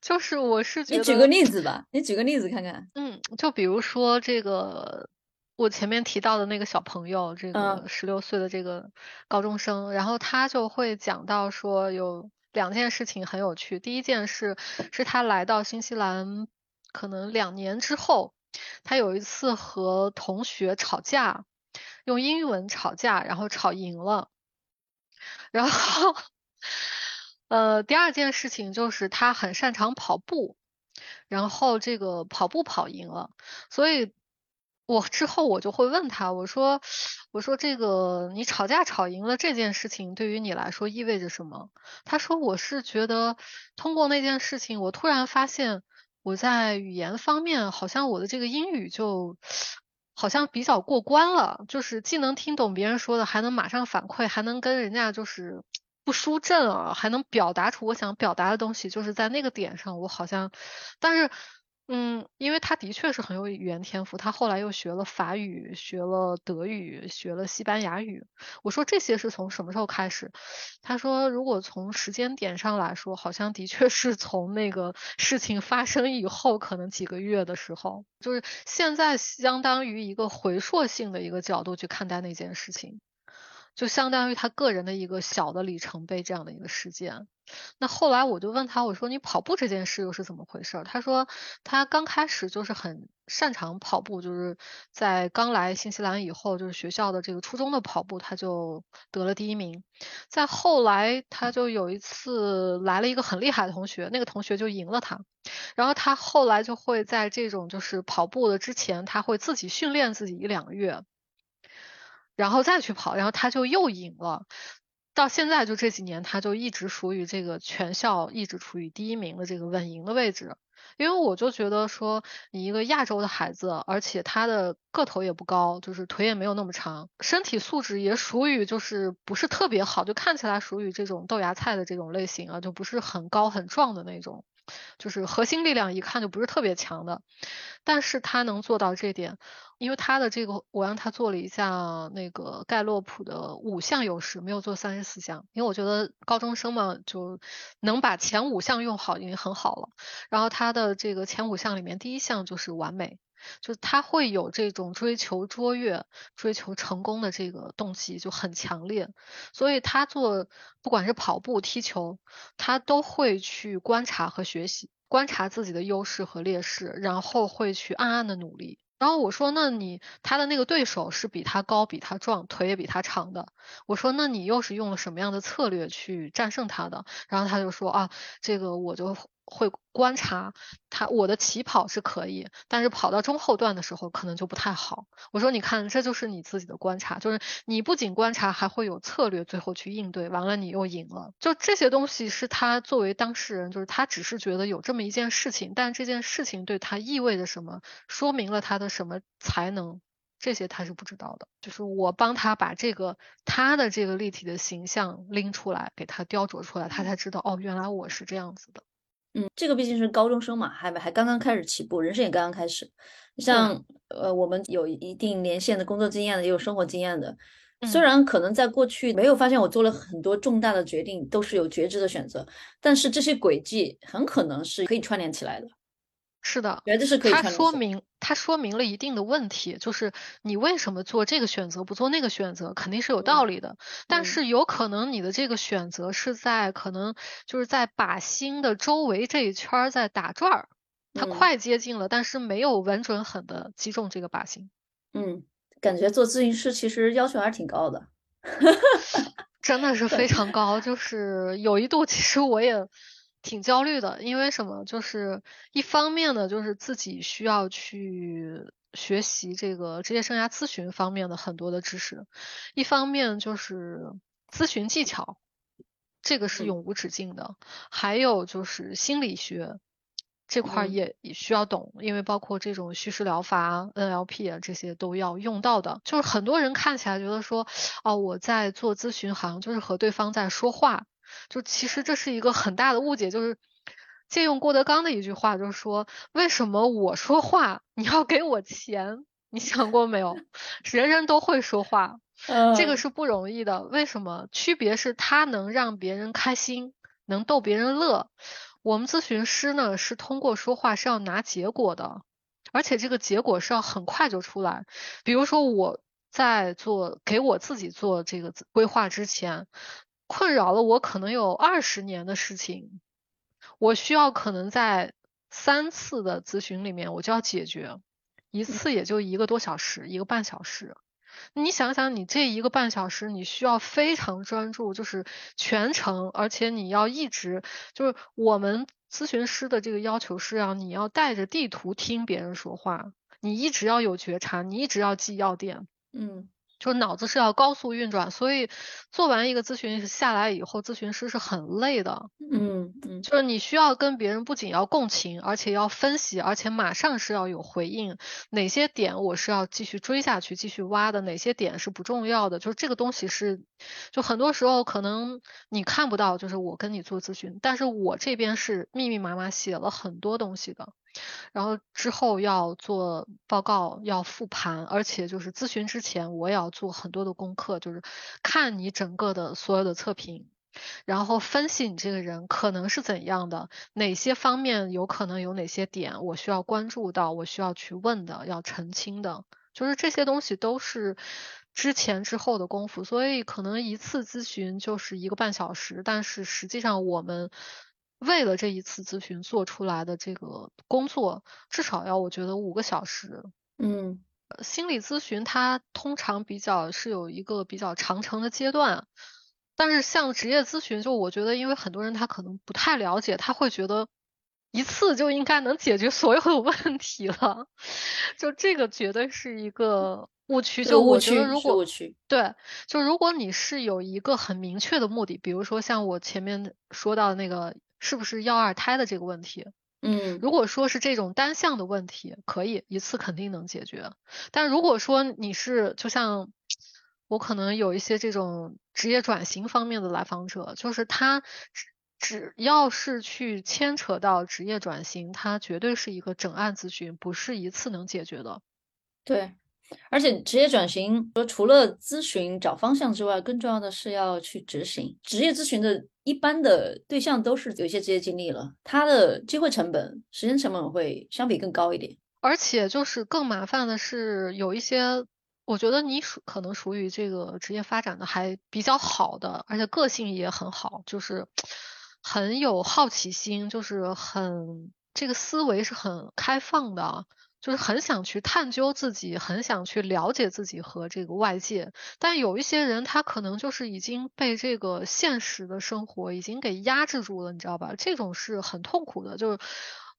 就是我是觉得，你举个例子吧，你举个例子看看。嗯，就比如说这个我前面提到的那个小朋友，这个十六岁的这个高中生，然后他就会讲到说有两件事情很有趣。第一件事是他来到新西兰可能两年之后，他有一次和同学吵架，用英文吵架，然后吵赢了，然后。呃，第二件事情就是他很擅长跑步，然后这个跑步跑赢了，所以我之后我就会问他，我说，我说这个你吵架吵赢了这件事情对于你来说意味着什么？他说我是觉得通过那件事情，我突然发现我在语言方面好像我的这个英语就好像比较过关了，就是既能听懂别人说的，还能马上反馈，还能跟人家就是。不输阵啊，还能表达出我想表达的东西，就是在那个点上，我好像，但是，嗯，因为他的确是很有语言天赋，他后来又学了法语，学了德语，学了西班牙语。我说这些是从什么时候开始？他说，如果从时间点上来说，好像的确是从那个事情发生以后，可能几个月的时候，就是现在相当于一个回溯性的一个角度去看待那件事情。就相当于他个人的一个小的里程碑这样的一个事件。那后来我就问他，我说你跑步这件事又是怎么回事？他说他刚开始就是很擅长跑步，就是在刚来新西兰以后，就是学校的这个初中的跑步他就得了第一名。再后来他就有一次来了一个很厉害的同学，那个同学就赢了他。然后他后来就会在这种就是跑步的之前，他会自己训练自己一两个月。然后再去跑，然后他就又赢了。到现在就这几年，他就一直属于这个全校一直处于第一名的这个稳赢的位置。因为我就觉得说，你一个亚洲的孩子，而且他的个头也不高，就是腿也没有那么长，身体素质也属于就是不是特别好，就看起来属于这种豆芽菜的这种类型啊，就不是很高很壮的那种。就是核心力量一看就不是特别强的，但是他能做到这点，因为他的这个，我让他做了一下那个盖洛普的五项优势，没有做三十四项，因为我觉得高中生嘛，就能把前五项用好已经很好了。然后他的这个前五项里面，第一项就是完美，就是他会有这种追求卓越、追求成功的这个动机就很强烈，所以他做不管是跑步、踢球，他都会去观察和学习，观察自己的优势和劣势，然后会去暗暗的努力。然后我说，那你他的那个对手是比他高、比他壮、腿也比他长的。我说，那你又是用了什么样的策略去战胜他的？然后他就说啊，这个我就。会观察他，我的起跑是可以，但是跑到中后段的时候可能就不太好。我说，你看，这就是你自己的观察，就是你不仅观察，还会有策略，最后去应对，完了你又赢了。就这些东西是他作为当事人，就是他只是觉得有这么一件事情，但这件事情对他意味着什么，说明了他的什么才能，这些他是不知道的。就是我帮他把这个他的这个立体的形象拎出来，给他雕琢出来，他才知道，哦，原来我是这样子的。嗯，这个毕竟是高中生嘛，还还刚刚开始起步，人生也刚刚开始。像呃，我们有一定年限的工作经验的，也有生活经验的。虽然可能在过去没有发现我做了很多重大的决定都是有觉知的选择，但是这些轨迹很可能是可以串联起来的。是的，绝对是可以。它说明，它说明了一定的问题，就是你为什么做这个选择不做那个选择，肯定是有道理的。但是有可能你的这个选择是在可能就是在靶心的周围这一圈在打转儿，它快接近了，但是没有稳准狠的击中这个靶心。嗯，感觉做咨询师其实要求还是挺高的，真的是非常高。就是有一度，其实我也。挺焦虑的，因为什么？就是一方面呢，就是自己需要去学习这个职业生涯咨询方面的很多的知识；一方面就是咨询技巧，这个是永无止境的；还有就是心理学这块也也需要懂，因为包括这种叙事疗法、NLP 啊这些都要用到的。就是很多人看起来觉得说，哦，我在做咨询，好像就是和对方在说话。就其实这是一个很大的误解，就是借用郭德纲的一句话，就是说为什么我说话你要给我钱？你想过没有？人人都会说话，这个是不容易的。为什么？区别是他能让别人开心，能逗别人乐。我们咨询师呢，是通过说话是要拿结果的，而且这个结果是要很快就出来。比如说我在做给我自己做这个规划之前。困扰了我可能有二十年的事情，我需要可能在三次的咨询里面我就要解决，一次也就一个多小时，一个半小时。你想想，你这一个半小时，你需要非常专注，就是全程，而且你要一直就是我们咨询师的这个要求是要你要带着地图听别人说话，你一直要有觉察，你一直要记要点，嗯。就是脑子是要高速运转，所以做完一个咨询下来以后，咨询师是很累的。嗯嗯，就是你需要跟别人不仅要共情，而且要分析，而且马上是要有回应。哪些点我是要继续追下去、继续挖的？哪些点是不重要的？就是这个东西是，就很多时候可能你看不到，就是我跟你做咨询，但是我这边是密密麻麻写了很多东西的。然后之后要做报告，要复盘，而且就是咨询之前，我也要做很多的功课，就是看你整个的所有的测评，然后分析你这个人可能是怎样的，哪些方面有可能有哪些点我需要关注到，我需要去问的，要澄清的，就是这些东西都是之前之后的功夫，所以可能一次咨询就是一个半小时，但是实际上我们。为了这一次咨询做出来的这个工作，至少要我觉得五个小时。嗯，心理咨询它通常比较是有一个比较长程的阶段，但是像职业咨询，就我觉得，因为很多人他可能不太了解，他会觉得一次就应该能解决所有的问题了，就这个绝对是一个误区。就我觉得，如果对，就如果你是有一个很明确的目的，比如说像我前面说到的那个。是不是要二胎的这个问题？嗯，如果说是这种单向的问题，可以一次肯定能解决。但如果说你是就像我可能有一些这种职业转型方面的来访者，就是他只只要是去牵扯到职业转型，他绝对是一个整案咨询，不是一次能解决的。对。而且职业转型，说除了咨询找方向之外，更重要的是要去执行。职业咨询的一般的对象都是有一些职业经历了，他的机会成本、时间成本会相比更高一点。而且就是更麻烦的是，有一些我觉得你属可能属于这个职业发展的还比较好的，而且个性也很好，就是很有好奇心，就是很这个思维是很开放的。就是很想去探究自己，很想去了解自己和这个外界，但有一些人他可能就是已经被这个现实的生活已经给压制住了，你知道吧？这种是很痛苦的。就是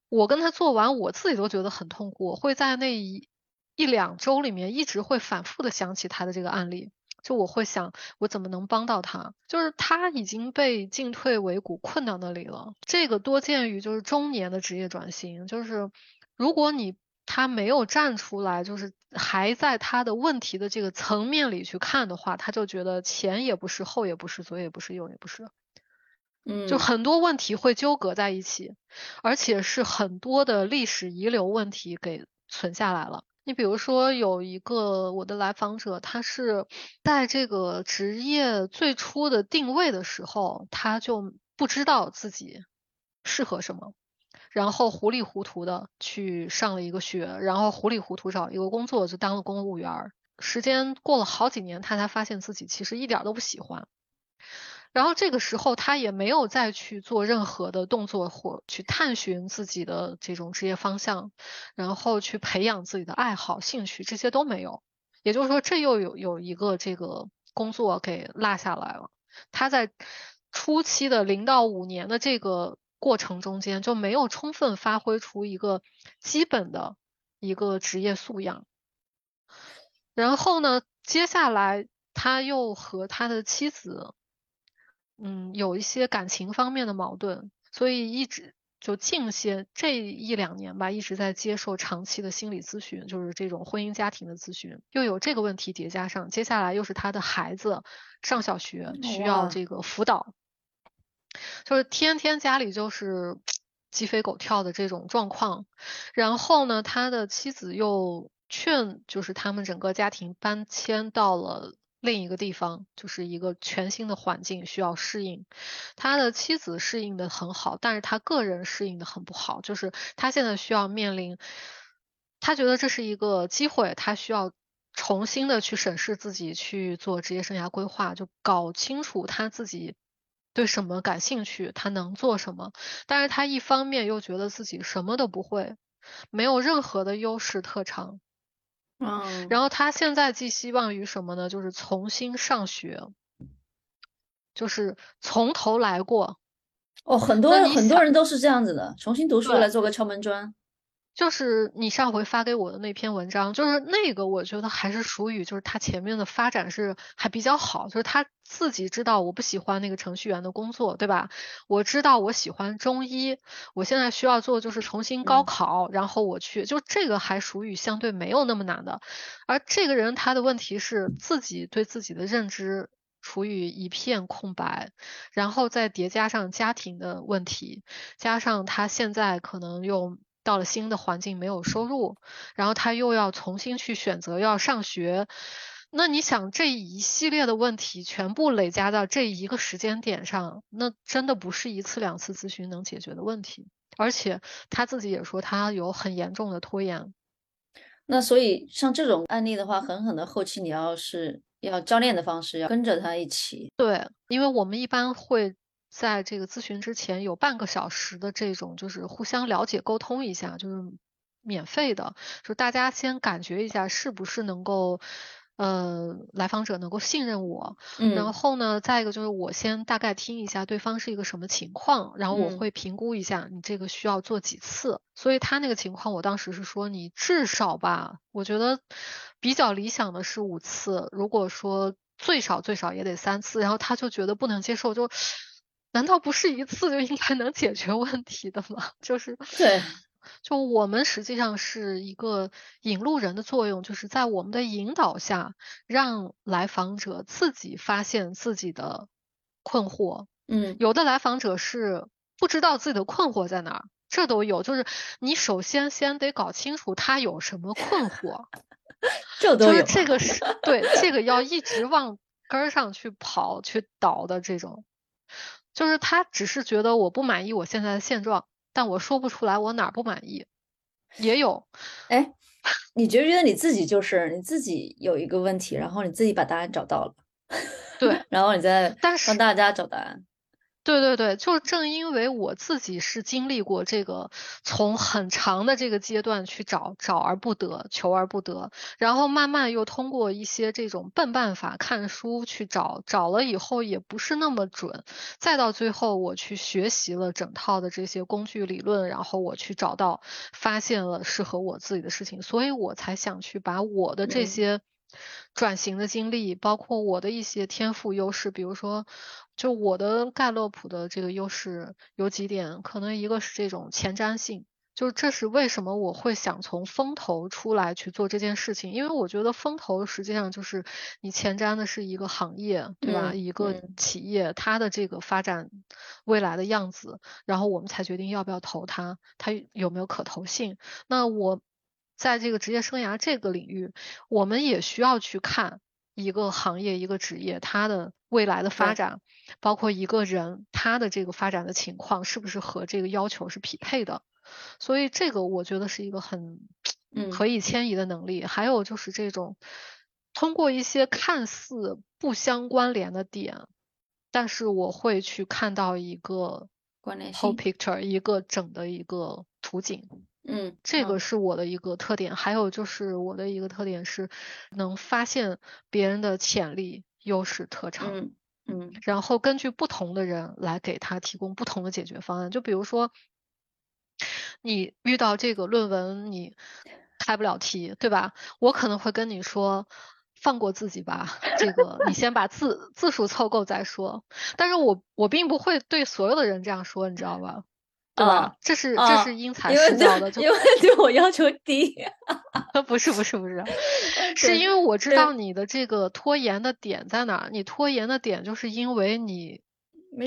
我跟他做完，我自己都觉得很痛苦，我会在那一一两周里面一直会反复的想起他的这个案例，就我会想我怎么能帮到他？就是他已经被进退维谷困到那里了。这个多见于就是中年的职业转型，就是如果你。他没有站出来，就是还在他的问题的这个层面里去看的话，他就觉得前也不是，后也不是，左也不是，右也不是，嗯，就很多问题会纠葛在一起，而且是很多的历史遗留问题给存下来了。你比如说有一个我的来访者，他是在这个职业最初的定位的时候，他就不知道自己适合什么。然后糊里糊涂的去上了一个学，然后糊里糊涂找一个工作就当了公务员。时间过了好几年，他才发现自己其实一点都不喜欢。然后这个时候他也没有再去做任何的动作或去探寻自己的这种职业方向，然后去培养自己的爱好、兴趣，这些都没有。也就是说，这又有有一个这个工作给落下来了。他在初期的零到五年的这个。过程中间就没有充分发挥出一个基本的一个职业素养，然后呢，接下来他又和他的妻子，嗯，有一些感情方面的矛盾，所以一直就近些这一两年吧，一直在接受长期的心理咨询，就是这种婚姻家庭的咨询，又有这个问题叠加上，接下来又是他的孩子上小学需要这个辅导。就是天天家里就是鸡飞狗跳的这种状况，然后呢，他的妻子又劝，就是他们整个家庭搬迁到了另一个地方，就是一个全新的环境需要适应。他的妻子适应的很好，但是他个人适应的很不好，就是他现在需要面临，他觉得这是一个机会，他需要重新的去审视自己，去做职业生涯规划，就搞清楚他自己。对什么感兴趣，他能做什么？但是他一方面又觉得自己什么都不会，没有任何的优势特长。嗯。然后他现在寄希望于什么呢？就是重新上学，就是从头来过。哦，很多很多人都是这样子的，重新读书来做个敲门砖。就是你上回发给我的那篇文章，就是那个，我觉得还是属于，就是他前面的发展是还比较好，就是他自己知道我不喜欢那个程序员的工作，对吧？我知道我喜欢中医，我现在需要做就是重新高考，然后我去，就这个还属于相对没有那么难的。而这个人他的问题是自己对自己的认知处于一片空白，然后再叠加上家庭的问题，加上他现在可能又。到了新的环境没有收入，然后他又要重新去选择要上学，那你想这一系列的问题全部累加到这一个时间点上，那真的不是一次两次咨询能解决的问题。而且他自己也说他有很严重的拖延。那所以像这种案例的话，狠狠的后期你要是要教练的方式，要跟着他一起。对，因为我们一般会。在这个咨询之前有半个小时的这种，就是互相了解、沟通一下，就是免费的，就大家先感觉一下是不是能够，呃，来访者能够信任我。嗯。然后呢，再一个就是我先大概听一下对方是一个什么情况，然后我会评估一下你这个需要做几次。所以他那个情况，我当时是说你至少吧，我觉得比较理想的是五次，如果说最少最少也得三次，然后他就觉得不能接受，就。难道不是一次就应该能解决问题的吗？就是对，就我们实际上是一个引路人的作用，就是在我们的引导下，让来访者自己发现自己的困惑。嗯，有的来访者是不知道自己的困惑在哪儿，这都有。就是你首先先得搞清楚他有什么困惑，这都有。这个是对，这个要一直往根儿上去跑去倒的这种。就是他只是觉得我不满意我现在的现状，但我说不出来我哪儿不满意。也有。哎，你觉不觉得你自己就是你自己有一个问题，然后你自己把答案找到了，对，然后你再但是帮大家找答案。对对对，就正因为我自己是经历过这个从很长的这个阶段去找找而不得，求而不得，然后慢慢又通过一些这种笨办法看书去找，找了以后也不是那么准，再到最后我去学习了整套的这些工具理论，然后我去找到发现了适合我自己的事情，所以我才想去把我的这些。转型的经历，包括我的一些天赋优势，比如说，就我的盖洛普的这个优势有几点，可能一个是这种前瞻性，就是这是为什么我会想从风投出来去做这件事情，因为我觉得风投实际上就是你前瞻的是一个行业，对吧？一个企业它的这个发展未来的样子，然后我们才决定要不要投它，它有没有可投性。那我。在这个职业生涯这个领域，我们也需要去看一个行业、一个职业它的未来的发展，包括一个人他的这个发展的情况是不是和这个要求是匹配的。所以这个我觉得是一个很可以迁移的能力。还有就是这种通过一些看似不相关联的点，但是我会去看到一个 whole picture，一个整的一个图景。嗯，这个是我的一个特点，还有就是我的一个特点是能发现别人的潜力、优势、特长，嗯嗯，然后根据不同的人来给他提供不同的解决方案。就比如说，你遇到这个论文你开不了题，对吧？我可能会跟你说，放过自己吧，这个你先把字字数凑够再说。但是我我并不会对所有的人这样说，你知道吧？对吧？这是这是因材施教的，因为对我要求低。不是不是不是，是因为我知道你的这个拖延的点在哪。你拖延的点就是因为你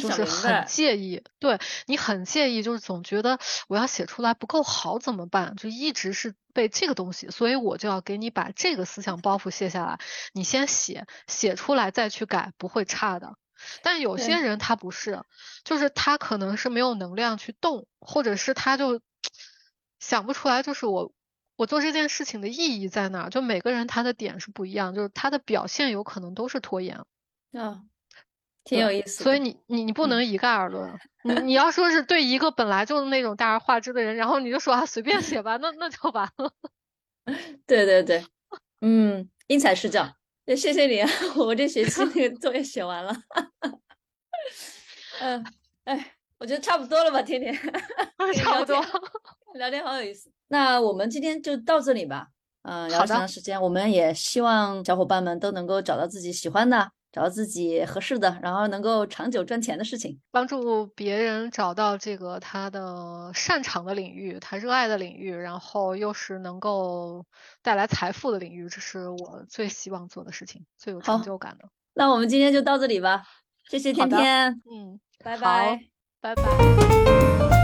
就是很介意，对你很介意，就是总觉得我要写出来不够好怎么办？就一直是被这个东西，所以我就要给你把这个思想包袱卸下来。你先写，写出来再去改，不会差的。但有些人他不是，就是他可能是没有能量去动，或者是他就想不出来，就是我我做这件事情的意义在哪？就每个人他的点是不一样，就是他的表现有可能都是拖延。嗯，挺有意思。所以你你你不能一概而论。你你要说是对一个本来就是那种大而化之的人，然后你就说啊随便写吧，那那就完了。对对对，嗯，因材施教。谢谢你啊，我这学期 那个作业写完了。嗯，哎，我觉得差不多了吧，天天。差不多，聊天好有意思。那我们今天就到这里吧。嗯，聊长时间，我们也希望小伙伴们都能够找到自己喜欢的。找到自己合适的，然后能够长久赚钱的事情，帮助别人找到这个他的擅长的领域，他热爱的领域，然后又是能够带来财富的领域，这是我最希望做的事情，最有成就感的。那我们今天就到这里吧，谢谢天天，嗯，拜拜，拜拜。